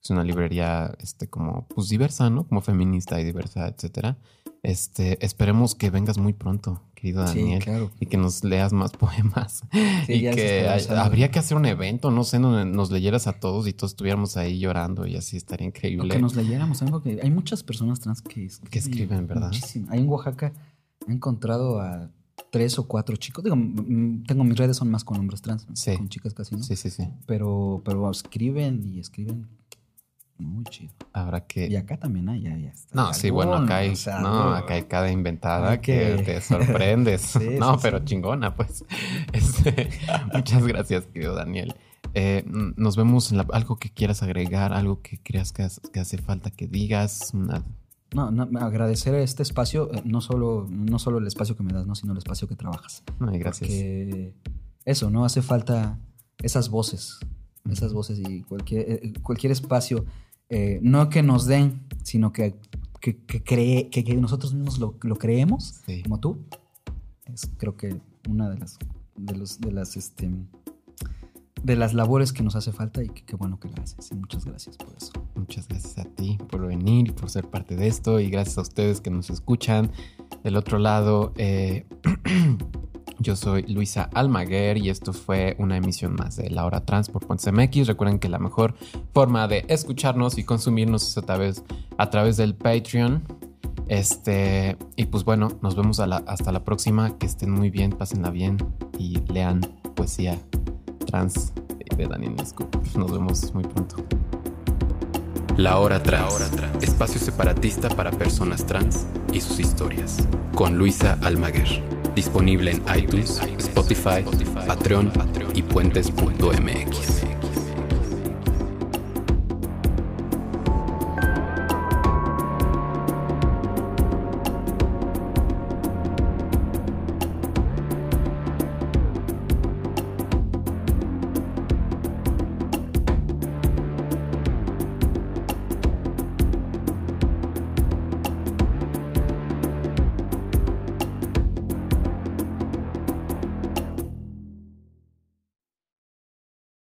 Es una librería este, como pues diversa, ¿no? Como feminista y diversa, etcétera. Este, esperemos que vengas muy pronto, querido Daniel. Sí, claro. Y que nos leas más poemas. Sí, y que hay- habría que hacer un evento, no sé, donde nos leyeras a todos y todos estuviéramos ahí llorando y así estaría O increíble. que nos leyéramos también, porque hay muchas personas trans que escriben. Que escriben, ¿verdad? Muchísimo. Ahí en Oaxaca he encontrado a tres o cuatro chicos. Digo, tengo mis redes son más con hombres trans, con chicas casi, ¿no? Sí, sí, sí. Pero, pero escriben y escriben muy chido. Habrá que. Y acá también hay, ya, ya está. No, sí, bueno, acá hay, o sea, no, acá hay cada inventada que... que- te sorprendes. Sí, no, sí, pero sí. chingona, pues. Este, muchas gracias, querido Daniel. Eh, nos vemos en la- algo que quieras agregar, algo que creas que, has- que hace falta que digas. una- No, no, agradecer este espacio, eh, no solo, no solo el espacio que me das, ¿no? sino el espacio que trabajas. Ay, gracias. Porque eso, ¿no? Hace falta esas voces, esas voces y cualquier, eh, cualquier espacio, eh, no que nos den, sino que, que, que cree, que, que nosotros mismos lo, lo creemos, Sí. como tú. Es creo que una de las, de los, de las, este, de las labores que nos hace falta y qué bueno que la haces. Muchas gracias por eso. Muchas gracias a ti por venir y por ser parte de esto. Y gracias a ustedes que nos escuchan. Del otro lado, eh, yo soy Luisa Almaguer y esto fue una emisión más de La Hora Trans por Ponce MX. Recuerden que la mejor forma de escucharnos y consumirnos es a través, a través del Patreon. Este, y pues bueno, nos vemos hasta la próxima. Que estén muy bien, pásenla bien y lean poesía trans de Daniel Nescu. Nos vemos muy pronto. La Hora Trans, espacio separatista para personas trans y sus historias, con Luisa Almaguer. Disponible en iTunes, Spotify, Patreon y puentes.mx.